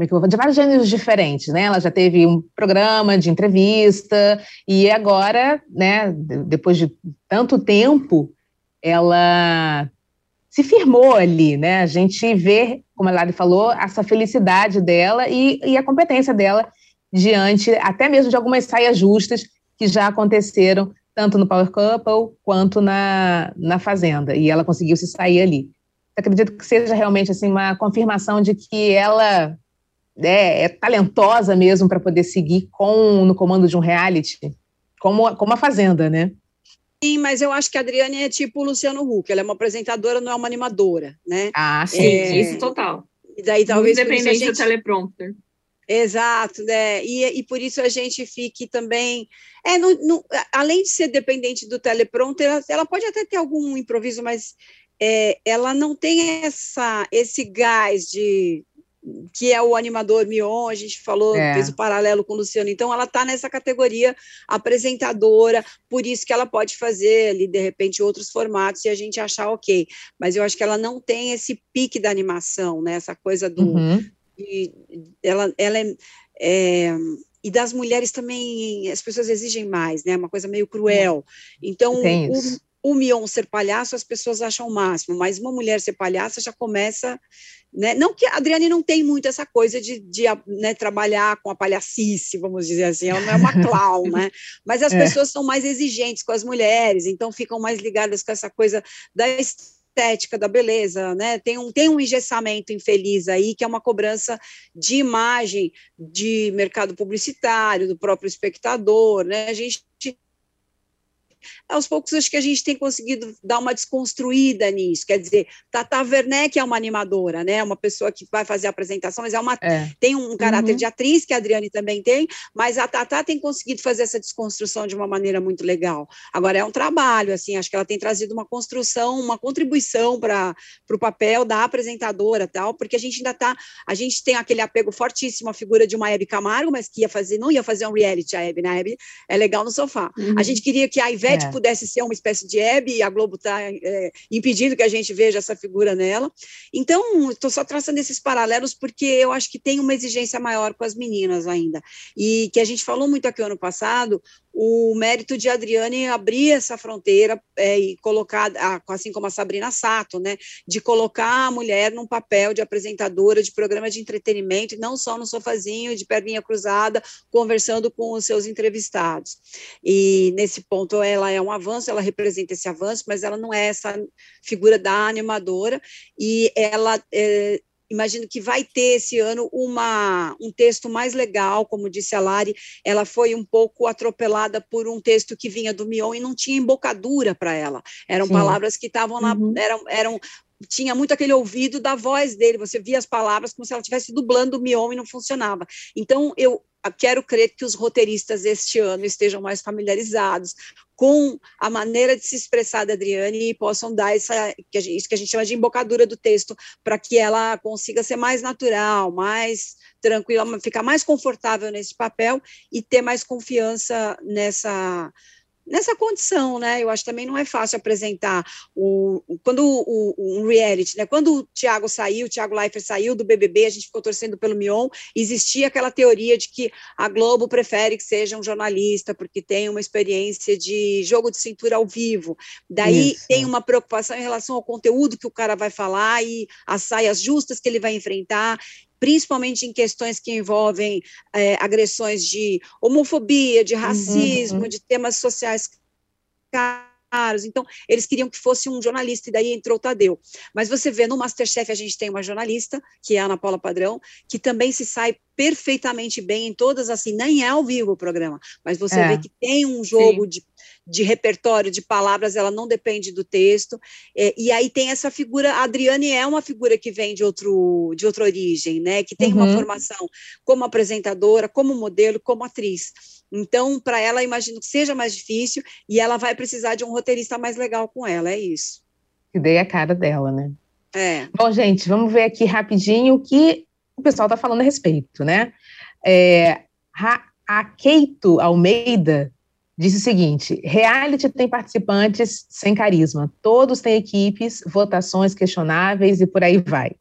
é de vários gêneros diferentes, né? Ela já teve um programa de entrevista e agora, né, depois de tanto tempo, ela se firmou ali, né? A gente vê, como a Lari falou, essa felicidade dela e, e a competência dela diante até mesmo de algumas saias justas que já aconteceram tanto no Power Couple quanto na, na Fazenda, e ela conseguiu se sair ali. acredito que seja realmente assim uma confirmação de que ela é, é talentosa mesmo para poder seguir com no comando de um reality, como, como a Fazenda, né? Sim, mas eu acho que a Adriane é tipo o Luciano Huck, ela é uma apresentadora, não é uma animadora, né? Ah, sim, é... isso total. E daí talvez independente gente... do teleprompter. Exato, né? E, e por isso a gente fique também. É, além de ser dependente do teleprompter, ela, ela pode até ter algum improviso, mas é, ela não tem essa, esse gás de que é o animador Mion, a gente falou, é. fez o paralelo com o Luciano, então ela está nessa categoria apresentadora, por isso que ela pode fazer ali, de repente, outros formatos e a gente achar ok, mas eu acho que ela não tem esse pique da animação, né, essa coisa do, uhum e ela, ela é, é, e das mulheres também as pessoas exigem mais, né? Uma coisa meio cruel. Então o, o Mion ser palhaço as pessoas acham o máximo, mas uma mulher ser palhaça já começa, né? Não que a Adriane não tem muito essa coisa de, de né, trabalhar com a palhacice, vamos dizer assim, ela não é uma clown, né? Mas as é. pessoas são mais exigentes com as mulheres, então ficam mais ligadas com essa coisa da estética da beleza, né? Tem um, tem um engessamento infeliz aí, que é uma cobrança de imagem de mercado publicitário, do próprio espectador, né? A gente aos poucos acho que a gente tem conseguido dar uma desconstruída nisso. Quer dizer, Tata Werneck é uma animadora, né? Uma pessoa que vai fazer a apresentação, mas é uma é. tem um caráter uhum. de atriz que a Adriane também tem, mas a Tata tem conseguido fazer essa desconstrução de uma maneira muito legal. Agora é um trabalho, assim, acho que ela tem trazido uma construção, uma contribuição para o papel da apresentadora, tal, porque a gente ainda está, a gente tem aquele apego fortíssimo à figura de uma Hebe Camargo, mas que ia fazer, não ia fazer um reality a Hebe, né? A Hebe é legal no sofá. Uhum. A gente queria que a Ivete é pudesse ser uma espécie de Hebe, e a Globo está é, impedindo que a gente veja essa figura nela. Então, estou só traçando esses paralelos porque eu acho que tem uma exigência maior com as meninas ainda. E que a gente falou muito aqui ano passado, o mérito de Adriane abrir essa fronteira é, e colocar, assim como a Sabrina Sato, né, de colocar a mulher num papel de apresentadora de programa de entretenimento, não só no sofazinho, de perninha cruzada, conversando com os seus entrevistados. E nesse ponto ela é um avanço, ela representa esse avanço, mas ela não é essa figura da animadora, e ela é, imagino que vai ter esse ano uma, um texto mais legal, como disse a Lari, ela foi um pouco atropelada por um texto que vinha do Mion e não tinha embocadura para ela, eram Sim. palavras que estavam lá, uhum. eram, eram tinha muito aquele ouvido da voz dele, você via as palavras como se ela estivesse dublando o Mion e não funcionava. Então, eu quero crer que os roteiristas este ano estejam mais familiarizados com a maneira de se expressar da Adriane e possam dar essa, isso que a gente chama de embocadura do texto, para que ela consiga ser mais natural, mais tranquila, ficar mais confortável nesse papel e ter mais confiança nessa nessa condição, né? Eu acho que também não é fácil apresentar o quando o, o, um reality, né? Quando o Thiago saiu, o Thiago Leifert saiu do BBB, a gente ficou torcendo pelo Mion, existia aquela teoria de que a Globo prefere que seja um jornalista porque tem uma experiência de jogo de cintura ao vivo. Daí Isso. tem uma preocupação em relação ao conteúdo que o cara vai falar e as saias justas que ele vai enfrentar principalmente em questões que envolvem é, agressões de homofobia, de racismo, uhum. de temas sociais caros. Então, eles queriam que fosse um jornalista, e daí entrou o Tadeu. Mas você vê no Masterchef, a gente tem uma jornalista, que é a Ana Paula Padrão, que também se sai perfeitamente bem em todas, assim, nem é ao vivo o programa, mas você É. vê que tem um jogo de, de repertório de palavras, ela não depende do texto, é, e aí tem essa figura, a Adriane é uma figura que vem de, outro, de outra origem, né, que tem uma Uhum. formação como apresentadora, como modelo, como atriz, então, para ela, imagino que seja mais difícil, e ela vai precisar de um roteirista mais legal com ela, é isso. Que dei a cara dela, né? É. Bom, gente, vamos ver aqui rapidinho o que o pessoal está falando a respeito, né? É, Keito Almeida disse o seguinte: reality tem participantes sem carisma, todos têm equipes, votações questionáveis e por aí vai.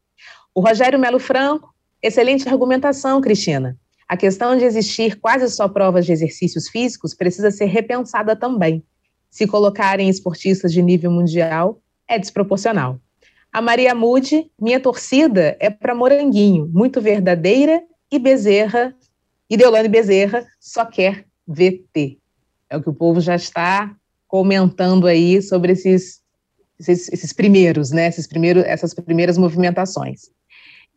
O Rogério Melo Franco, excelente argumentação, Cristina. A questão de existir quase só provas de exercícios físicos precisa ser repensada também. Se colocarem esportistas de nível mundial, é desproporcional. A Maria Mude, minha torcida é para Moranguinho, muito verdadeira e Bezerra, e Deolane Bezerra só quer VT. É o que o povo já está comentando aí sobre esses, esses, esses primeiros, né? Esses primeiros, essas primeiras movimentações.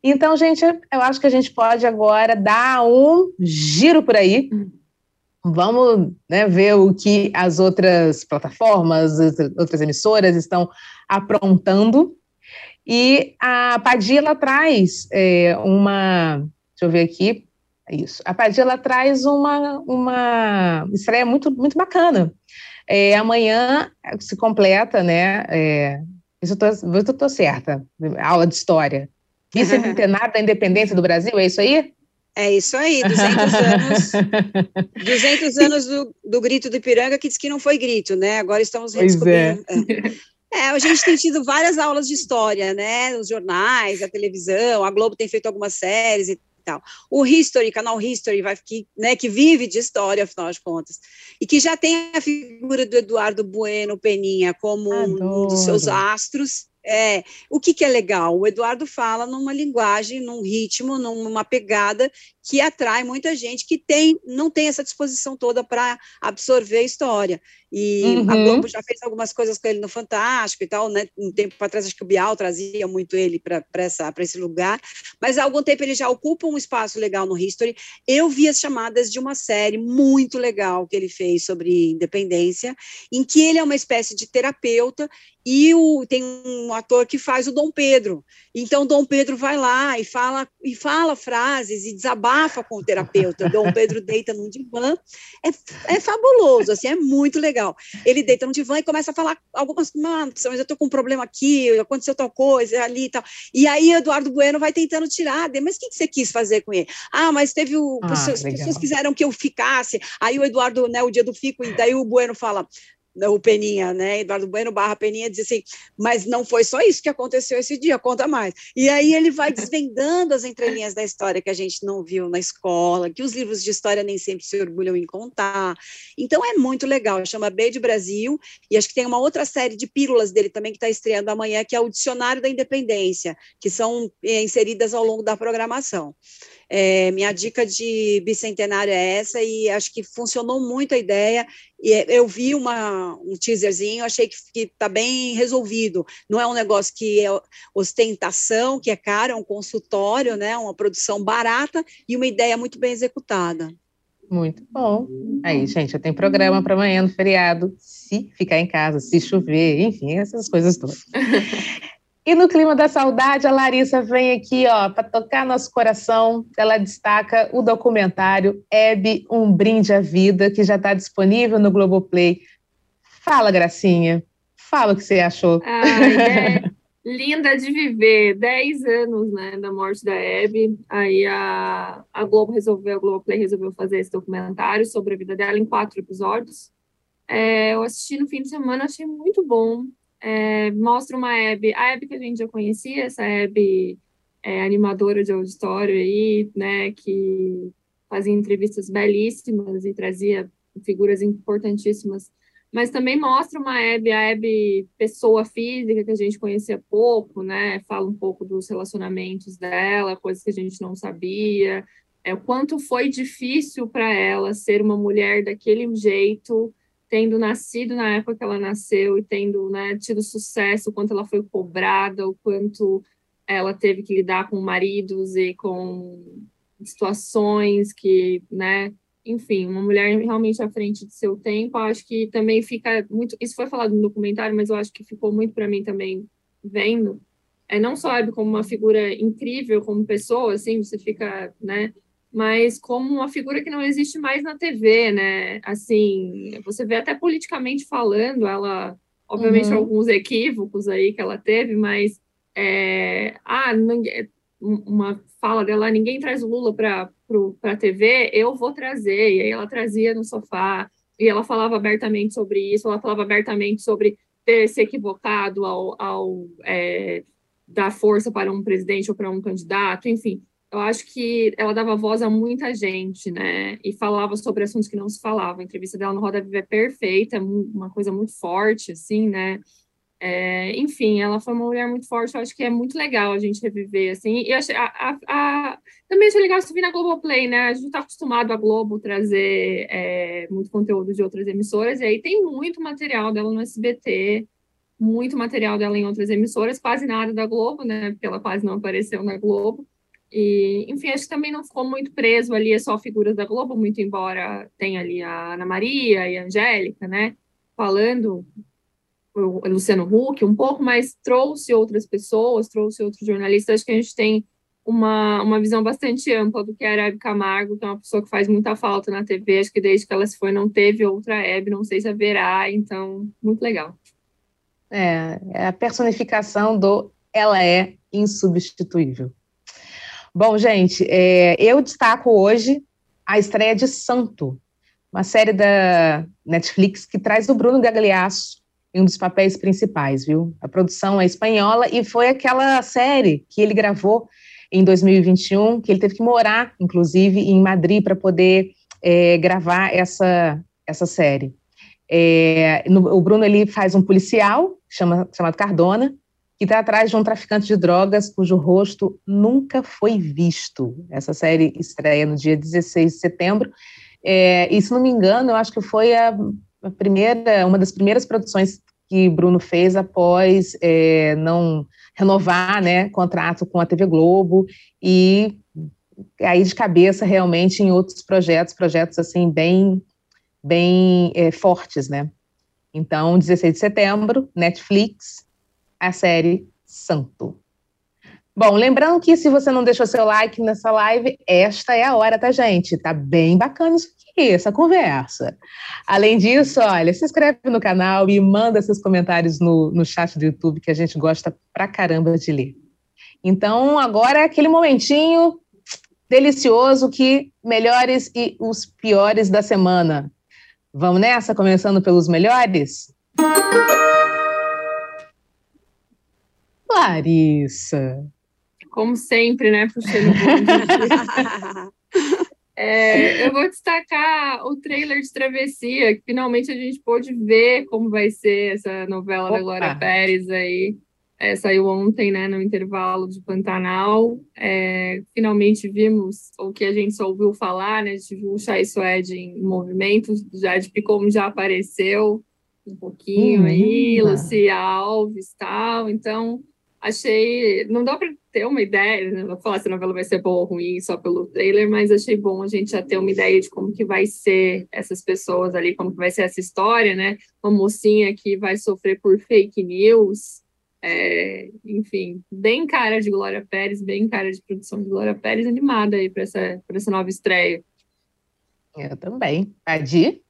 Então, gente, eu acho que a gente pode agora dar um giro por aí. Vamos né, ver o que as outras plataformas, as outras emissoras estão aprontando. E a Padilha ela traz é, uma. Deixa eu ver aqui. É Isso. A Padilha ela traz uma, uma estreia muito, muito bacana. É, amanhã se completa, né? É, isso eu tô, tô certa. Aula de história. Bicentenário da independência do Brasil, é isso aí? É isso aí, 200 anos, 200 anos do, do grito do Ipiranga, que diz que não foi grito, né? Agora estamos redescobrindo. É. é. a gente tem tido várias aulas de história, né? Nos jornais, a televisão, a Globo tem feito algumas séries e tal. O History, canal History, vai, que, né, que vive de história, afinal de contas, e que já tem a figura do Eduardo Bueno Peninha como Adoro. um dos seus astros. É, o que, que é legal? O Eduardo fala numa linguagem, num ritmo, numa pegada que atrai muita gente que tem, não tem essa disposição toda para absorver a história. E uhum. a Globo já fez algumas coisas com ele no Fantástico e tal, né? Um tempo atrás, acho que o Bial trazia muito ele para esse lugar, mas há algum tempo ele já ocupa um espaço legal no History. Eu vi as chamadas de uma série muito legal que ele fez sobre independência, em que ele é uma espécie de terapeuta e o, tem um ator que faz o Dom Pedro. Então, Dom Pedro vai lá e fala, e fala frases e desabafa com o terapeuta. Dom Pedro deita num divã. É, é fabuloso, assim, é muito legal. Ele deita num divã e começa a falar algumas coisas, mas eu tô com um problema aqui, aconteceu tal coisa ali e tal. E aí, Eduardo Bueno vai tentando tirar, mas o que, que você quis fazer com ele? Ah, mas teve o. Ah, as pessoas quiseram que eu ficasse. Aí o Eduardo, né, o dia do fico, e daí o Bueno fala o Peninha, né? Eduardo Bueno barra Peninha diz assim, mas não foi só isso que aconteceu esse dia, conta mais. E aí ele vai desvendando as entrelinhas da história que a gente não viu na escola, que os livros de história nem sempre se orgulham em contar. Então é muito legal, chama B de Brasil, e acho que tem uma outra série de pílulas dele também que está estreando amanhã, que é o Dicionário da Independência, que são é, inseridas ao longo da programação. É, minha dica de bicentenário é essa, e acho que funcionou muito a ideia. E eu vi uma, um teaserzinho, achei que está bem resolvido. Não é um negócio que é ostentação, que é caro, é um consultório, né? Uma produção barata e uma ideia muito bem executada. Muito bom. Aí, gente, eu tenho programa para amanhã no feriado, se ficar em casa, se chover, enfim, essas coisas todas. E no clima da saudade, a Larissa vem aqui, ó, para tocar nosso coração. Ela destaca o documentário Hebe, um brinde à vida, que já está disponível no Globoplay. Fala, Gracinha. Fala o que você achou. Ai, é linda de viver. Dez anos, né, da morte da Hebe. Aí a, a Globo resolveu, a Globoplay resolveu fazer esse documentário sobre a vida dela em quatro episódios. É, eu assisti no fim de semana, achei muito bom. É, mostra uma Hebe, a Hebe que a gente já conhecia, essa Hebe é, animadora de auditório aí, né, que fazia entrevistas belíssimas e trazia figuras importantíssimas, mas também mostra uma Hebe, a Hebe pessoa física que a gente conhecia pouco, né, fala um pouco dos relacionamentos dela, coisas que a gente não sabia, é, o quanto foi difícil para ela ser uma mulher daquele jeito, tendo nascido na época que ela nasceu e tendo né, tido sucesso, o quanto ela foi cobrada, o quanto ela teve que lidar com maridos e com situações que, né, enfim, uma mulher realmente à frente de seu tempo, acho que também fica muito, isso foi falado no documentário, mas eu acho que ficou muito para mim também vendo, é não só como uma figura incrível como pessoa, assim, você fica, né, mas como uma figura que não existe mais na TV, né, assim, você vê até politicamente falando, ela, obviamente, uhum. alguns equívocos aí que ela teve, mas, é, ah, uma fala dela, ninguém traz o Lula para a TV, eu vou trazer, e aí ela trazia no sofá, e ela falava abertamente sobre isso, ela falava abertamente sobre ter se equivocado ao, ao é, dar força para um presidente ou para um candidato, enfim. Eu acho que ela dava voz a muita gente, né? E falava sobre assuntos que não se falavam. A entrevista dela no Roda Viva é perfeita, uma coisa muito forte, assim, né? É, enfim, ela foi uma mulher muito forte, eu acho que é muito legal a gente reviver, assim, e achei, a, a, a, também achei legal subir na Globoplay, né, a gente está acostumado a Globo trazer é, muito conteúdo de outras emissoras, e aí tem muito material dela no SBT, muito material dela em outras emissoras, quase nada da Globo, né, porque ela quase não apareceu na Globo, e, enfim, acho que também não ficou muito preso ali, é só figuras da Globo, muito embora tenha ali a Ana Maria e a Angélica, né, falando, o Luciano Huck um pouco, mas trouxe outras pessoas, trouxe outros jornalistas, acho que a gente tem uma, uma visão bastante ampla do que é a Hebe Camargo, que é uma pessoa que faz muita falta na TV, acho que desde que ela se foi não teve outra Hebe, não sei se haverá, então, muito legal. É, é a personificação do ela é insubstituível. Bom, gente, é, eu destaco hoje a estreia de Santo, uma série da Netflix que traz o Bruno Gagliasso em um dos papéis principais, viu? A produção é espanhola e foi aquela série que ele gravou em 2021, que ele teve que morar, inclusive, em Madrid para poder é, gravar essa, essa série. É, no, o Bruno ele faz um policial chama, chamado Cardona, que está atrás de um traficante de drogas cujo rosto nunca foi visto. Essa série estreia no dia 16 de setembro. É, e, se não me engano, eu acho que foi a, a primeira, uma das primeiras produções que Bruno fez após é, não renovar né, contrato com a TV Globo e aí de cabeça realmente em outros projetos, projetos assim bem, bem é, fortes, né? Então, 16 de setembro, Netflix, a série Santo. Bom, lembrando que se você não deixou seu like nessa live, esta é a hora, tá, gente? Tá bem bacana isso aqui, essa conversa. Além disso, olha, se inscreve no canal e manda seus comentários no, no chat do YouTube, que a gente gosta pra caramba de ler. Então, agora é aquele momentinho delicioso que melhores e os piores da semana. Vamos nessa, começando pelos melhores? Larissa. Como sempre, né? Puxando é, Eu vou destacar o trailer de Travessia, que finalmente a gente pôde ver como vai ser essa novela Opa. da Glória Pérez aí. É, saiu ontem, né, no intervalo de Pantanal. É, finalmente vimos o que a gente só ouviu falar, né? A gente viu o Chay Suede em movimento, Jade Picom já apareceu um pouquinho aí, Lucia Alves tal. Então, achei. Não dá para ter uma ideia, né? não vou falar se a novela vai ser boa ou ruim só pelo trailer, mas achei bom a gente já ter uma ideia de como que vai ser essas pessoas ali, como que vai ser essa história, né? Uma mocinha que vai sofrer por fake news. É, enfim, bem cara de Glória Pérez, bem cara de produção de Glória Pérez, animada aí para essa, essa nova estreia. Eu também. Adi?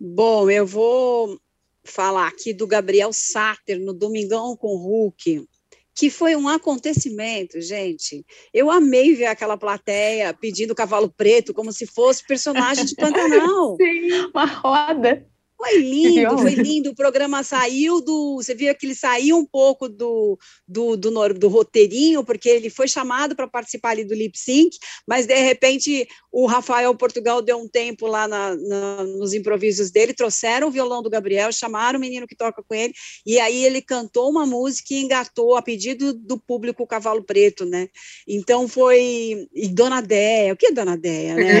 Bom, eu vou falar aqui do Gabriel Sáter no Domingão com Hulk, que foi um acontecimento, gente. Eu amei ver aquela plateia pedindo cavalo preto como se fosse personagem de Pantanal. Sim, uma roda. Foi lindo, foi lindo. O programa saiu do. Você viu que ele saiu um pouco do, do, do, do roteirinho, porque ele foi chamado para participar ali do lip sync, mas de repente o Rafael Portugal deu um tempo lá na, na, nos improvisos dele, trouxeram o violão do Gabriel, chamaram o menino que toca com ele, e aí ele cantou uma música e engatou a pedido do público o Cavalo Preto, né? Então foi. E Dona Déia, o que é Dona Déia, né?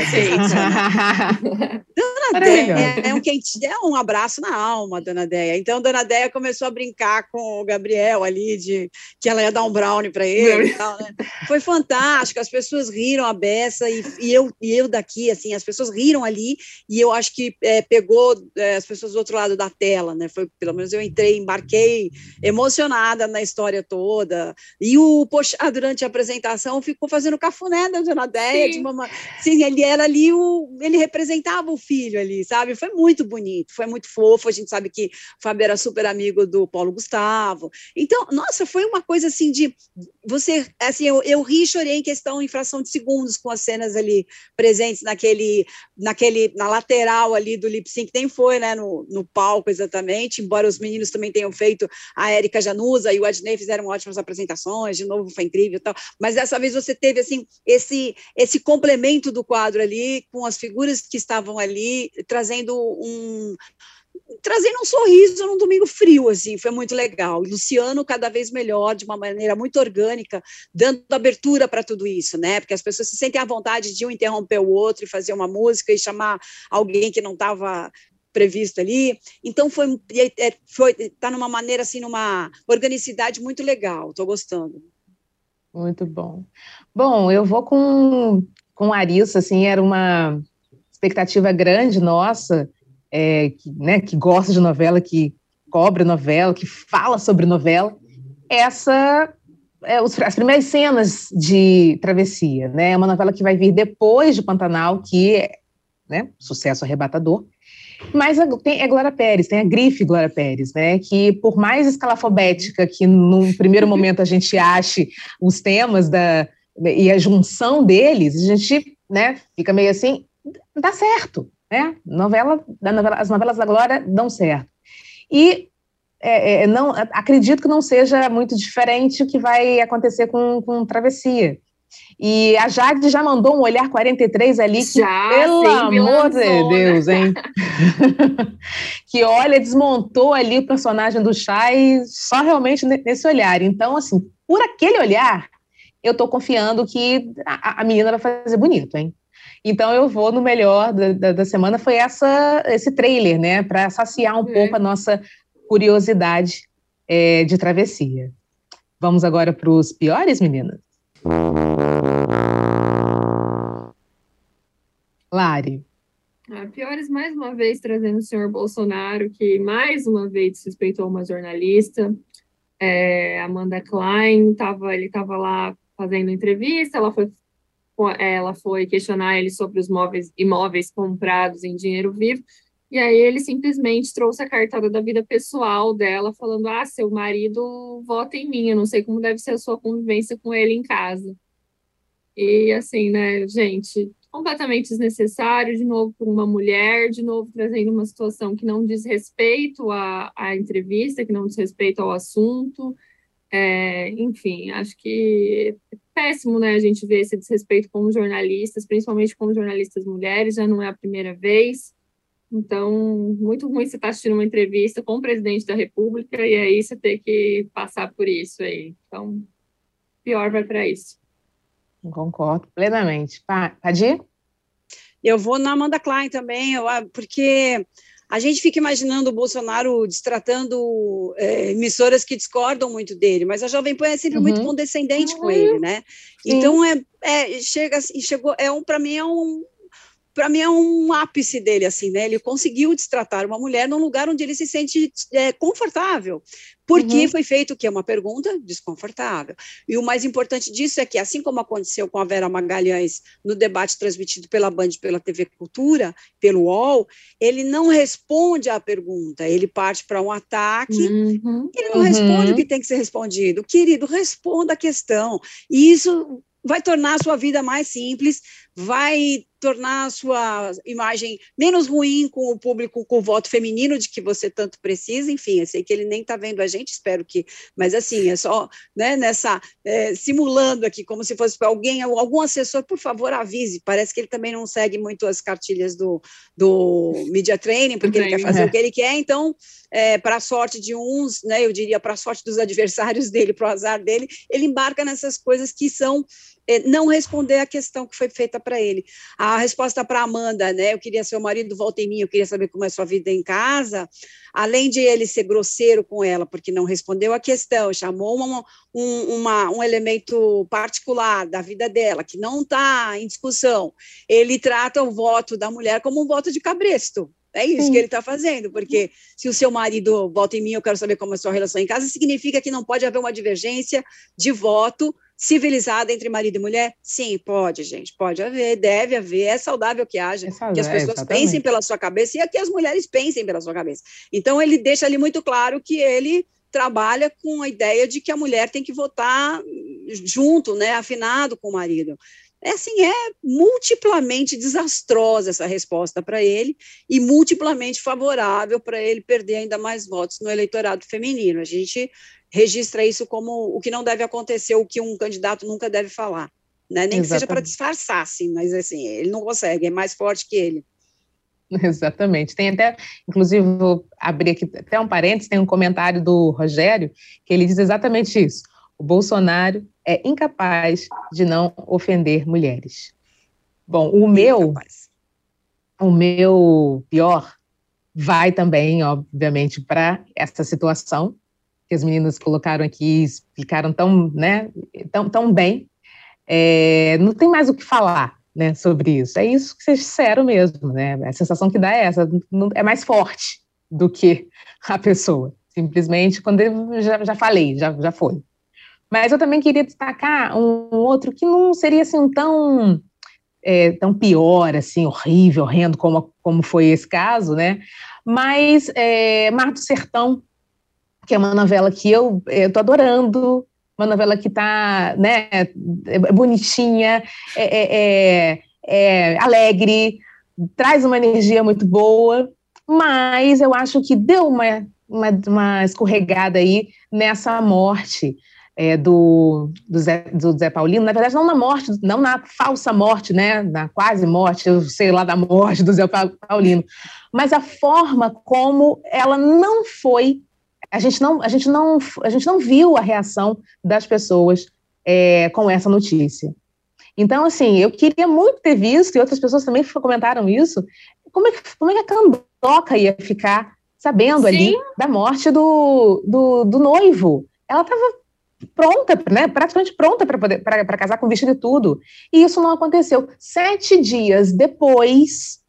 Dona Dona Deia é, é, um quentinho, é um abraço na alma, Dona Deia. Então, Dona Deia começou a brincar com o Gabriel ali, de que ela ia dar um brownie para ele e tal, né? Foi fantástico, as pessoas riram a beça e, e, eu, e eu daqui, assim, as pessoas riram ali e eu acho que é, pegou é, as pessoas do outro lado da tela, né? Foi, pelo menos eu entrei, embarquei emocionada na história toda. E o Poxa, durante a apresentação, ficou fazendo cafuné da Dona Deia, Sim. de uma, ele era ali o, ele representava o filho ali, sabe? Foi muito bonito, foi muito fofo. A gente sabe que o Fábio era super amigo do Paulo Gustavo. Então, nossa, foi uma coisa assim de você, assim, eu, eu ri e chorei em questão em fração de segundos com as cenas ali presentes naquele, naquele, na lateral ali do lip sync, nem foi, né, no, no palco exatamente, embora os meninos também tenham feito, a Érica Januza e o Adnei fizeram ótimas apresentações, de novo foi incrível e tal, mas dessa vez você teve, assim, esse, esse complemento do quadro ali, com as figuras que estavam ali, trazendo um trazendo um sorriso num domingo frio, assim, foi muito legal. Luciano cada vez melhor, de uma maneira muito orgânica, dando abertura para tudo isso, né? Porque as pessoas se sentem à vontade de um interromper o outro e fazer uma música e chamar alguém que não estava previsto ali. Então foi é, foi tá numa maneira assim, numa organicidade muito legal. Estou gostando. Muito bom. Bom, eu vou com com Arissa, assim, era uma expectativa grande nossa é, que, né, que gosta de novela, que cobre novela, que fala sobre novela, essa é, os, as primeiras cenas de Travessia, né? É uma novela que vai vir depois de Pantanal, que é né, sucesso arrebatador. Mas a, tem, é Glória Pérez, tem a grife Glória Pérez, né? Que por mais escalafobética que num primeiro momento a gente ache os temas da, e a junção deles, a gente né, fica meio assim, dá certo, né? Novela, novela, as novelas da Glória dão certo. E é, é, não, acredito que não seja muito diferente o que vai acontecer com, com Travessia. E a Jade já mandou um olhar 43 ali, que, já, pelo amor de Deus, hein? que olha, desmontou ali o personagem do Chay só realmente nesse olhar. Então, assim, por aquele olhar, eu tô confiando que a, a menina vai fazer bonito, hein? Então eu vou no melhor da, da, da semana foi essa esse trailer, né, para saciar um uhum. pouco a nossa curiosidade é, de travessia. Vamos agora para os piores, meninas. Lari. Ah, piores, mais uma vez, trazendo o senhor Bolsonaro, que mais uma vez suspeitou uma jornalista, é, Amanda Klein, tava, ele estava lá fazendo entrevista, ela foi ela foi questionar ele sobre os móveis, imóveis comprados em dinheiro vivo, e aí ele simplesmente trouxe a cartada da vida pessoal dela, falando: Ah, seu marido vota em mim, eu não sei como deve ser a sua convivência com ele em casa. E assim, né, gente, completamente desnecessário, de novo, por uma mulher, de novo, trazendo uma situação que não diz respeito à, à entrevista, que não diz respeito ao assunto. É, enfim, acho que péssimo, né, a gente ver esse desrespeito com jornalistas, principalmente com jornalistas mulheres, já não é a primeira vez. Então, muito ruim você estar tá assistindo uma entrevista com o presidente da República e aí você ter que passar por isso aí. Então, pior vai para isso. Concordo plenamente. Padir? Eu vou na Amanda Klein também, eu, porque a gente fica imaginando o Bolsonaro destratando é, emissoras que discordam muito dele, mas a Jovem Pan é sempre uhum. muito condescendente uhum. com ele, né? Sim. Então é, é chega assim, chegou é um para mim é um para mim é um ápice dele, assim, né? Ele conseguiu destratar uma mulher num lugar onde ele se sente é, confortável, porque uhum. foi feito o que é uma pergunta desconfortável. E o mais importante disso é que, assim como aconteceu com a Vera Magalhães no debate transmitido pela Band, pela TV Cultura, pelo UOL, ele não responde à pergunta, ele parte para um ataque, uhum. ele não uhum. responde o que tem que ser respondido. Querido, responda a questão. E isso vai tornar a sua vida mais simples, vai tornar a sua imagem menos ruim com o público com o voto feminino de que você tanto precisa, enfim, eu sei que ele nem está vendo a gente, espero que, mas assim, é só, né, nessa, é, simulando aqui, como se fosse para alguém, algum assessor, por favor, avise, parece que ele também não segue muito as cartilhas do, do Media Training, porque ele quer fazer é. o que ele quer, então, é, para a sorte de uns, né, eu diria para a sorte dos adversários dele, para o azar dele, ele embarca nessas coisas que são não responder a questão que foi feita para ele. A resposta para Amanda, né? Eu queria ser o marido, volta em mim, eu queria saber como é a sua vida em casa. Além de ele ser grosseiro com ela, porque não respondeu a questão, chamou uma, um, uma, um elemento particular da vida dela, que não está em discussão, ele trata o voto da mulher como um voto de cabresto. É isso Sim. que ele está fazendo, porque se o seu marido vota em mim, eu quero saber como é a sua relação em casa, significa que não pode haver uma divergência de voto civilizada entre marido e mulher? Sim, pode, gente, pode haver, deve haver, é saudável que haja, é que as pessoas pensem pela sua cabeça e que as mulheres pensem pela sua cabeça. Então, ele deixa ali muito claro que ele trabalha com a ideia de que a mulher tem que votar junto, né, afinado com o marido é assim, é multiplamente desastrosa essa resposta para ele e multiplamente favorável para ele perder ainda mais votos no eleitorado feminino. A gente registra isso como o que não deve acontecer, o que um candidato nunca deve falar, né? Nem Exatamente. que seja para disfarçar, assim, mas assim, ele não consegue, é mais forte que ele. Exatamente. Tem até, inclusive, vou abrir aqui até um parênteses, tem um comentário do Rogério, que ele diz exatamente isso. O Bolsonaro é incapaz de não ofender mulheres. Bom, o meu, o meu pior vai também, obviamente, para essa situação que as meninas colocaram aqui, explicaram tão, né, tão, tão bem. É, não tem mais o que falar, né, sobre isso. É isso que vocês disseram mesmo, né? A sensação que dá é essa, é mais forte do que a pessoa. Simplesmente, quando eu já, já falei, já, já foi. Mas eu também queria destacar um, outro que não seria assim tão é, tão pior, assim, horrível, horrendo como, como foi esse caso, né? Mas é, Mar do Sertão, que é uma novela que eu estou adorando, uma novela que está né, é bonitinha, é, é, é, é, alegre, traz uma energia muito boa, mas eu acho que deu uma, uma, uma escorregada aí nessa morte é, do, do, Zé, do Zé Paulino, na verdade, não na morte, não na falsa morte, né, na quase morte, eu sei lá da morte do Zé Paulino, mas a forma como ela não foi, a gente não, a gente não, a gente não viu a reação das pessoas é, com essa notícia. Então, assim, eu queria muito ter visto, e outras pessoas também comentaram isso, como é que, como é que a Candoca ia ficar sabendo Sim. ali da morte do, do, do noivo? Ela estava pronta, né, praticamente pronta para poder para casar com vestido e tudo. E isso não aconteceu. Sete dias depois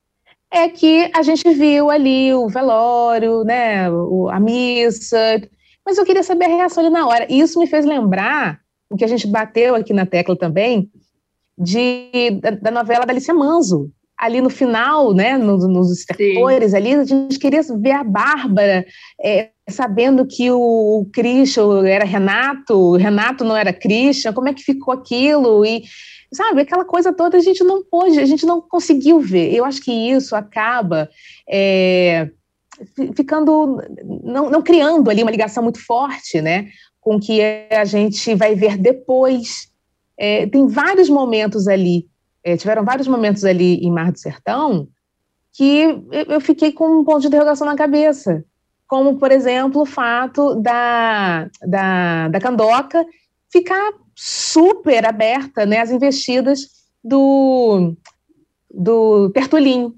é que a gente viu ali o velório, né, o, a missa. Mas eu queria saber a reação ali na hora. E isso me fez lembrar o que a gente bateu aqui na tecla também de da, da novela da Alicia Manso, ali no final, né, nos, nos ali, a gente queria ver a Bárbara é, sabendo que o Christian era Renato, o Renato não era Christian, como é que ficou aquilo? E, sabe, aquela coisa toda a gente não pôde, a gente não conseguiu ver. Eu acho que isso acaba é, ficando, não, não criando ali uma ligação muito forte, né, com que a gente vai ver depois. É, tem vários momentos ali é, tiveram vários momentos ali em Mar do Sertão que eu fiquei com um ponto de interrogação na cabeça, como, por exemplo, o fato da, da, da Candoca ficar super aberta né, às investidas do, do Tertulinho.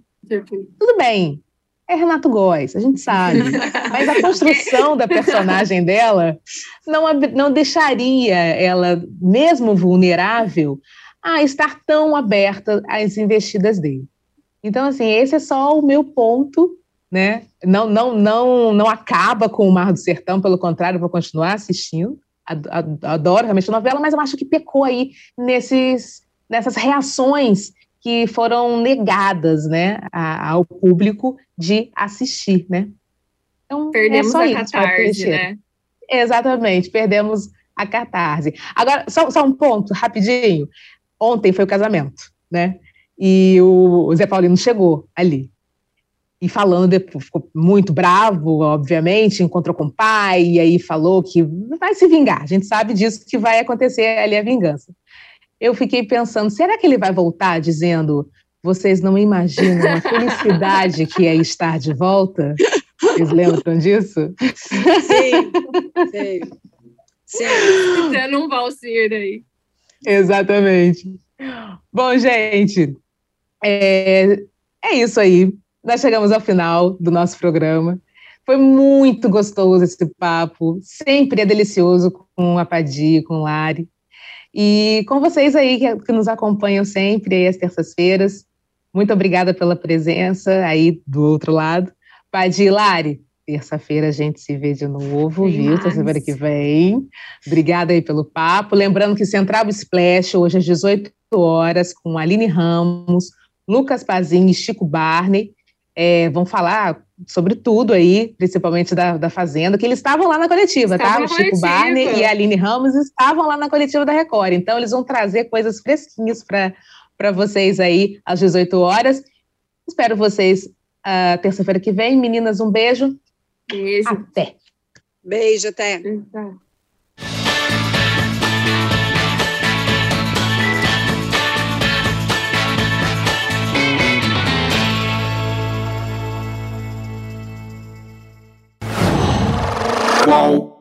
Tudo bem, é Renato Góes, a gente sabe. Mas a construção da personagem dela não, não deixaria ela, mesmo vulnerável, a estar tão aberta às investidas dele. Então, assim, esse é só o meu ponto, né? Não, não, não, não acaba com o Mar do Sertão, pelo contrário, vou continuar assistindo. Adoro realmente a novela, mas eu acho que pecou aí nesses, nessas reações que foram negadas, né, ao público de assistir, né? Então, perdemos é a isso, catarse, né? Exatamente, perdemos a catarse. Agora, só, só um ponto, rapidinho ontem foi o casamento, né? E o Zé Paulino chegou ali. E falando, ficou muito bravo, obviamente, encontrou com o pai, e aí falou que vai se vingar. A gente sabe disso, que vai acontecer ali a vingança. Eu fiquei pensando, será que ele vai voltar dizendo vocês não imaginam a felicidade que é estar de volta? Vocês lembram disso? Sim, sim. Sim. Dando um valsir aí. Exatamente. Bom, gente, é, é isso aí. Nós chegamos ao final do nosso programa. Foi muito gostoso esse papo. Sempre é delicioso com a Padi, com o Lari. E com vocês aí que, que nos acompanham sempre aí às terças-feiras. Muito obrigada pela presença aí do outro lado. Padi, Lari, terça-feira a gente se vê de novo, Tem viu? Terça-feira que vem. Obrigada aí pelo papo. Lembrando que Central Splash, hoje às 18 horas, com Aline Ramos, Lucas Pazin e Chico Barney. É, vão falar sobre tudo aí, principalmente da, da Fazenda, que eles estavam lá na coletiva, tá? O Chico coletiva. Barney e a Aline Ramos estavam lá na coletiva da Record. Então, eles vão trazer coisas fresquinhas para vocês aí às 18 horas. Espero vocês uh, terça-feira que vem. Meninas, um beijo. Beijo. Até. Beijo, até. Então. whoa.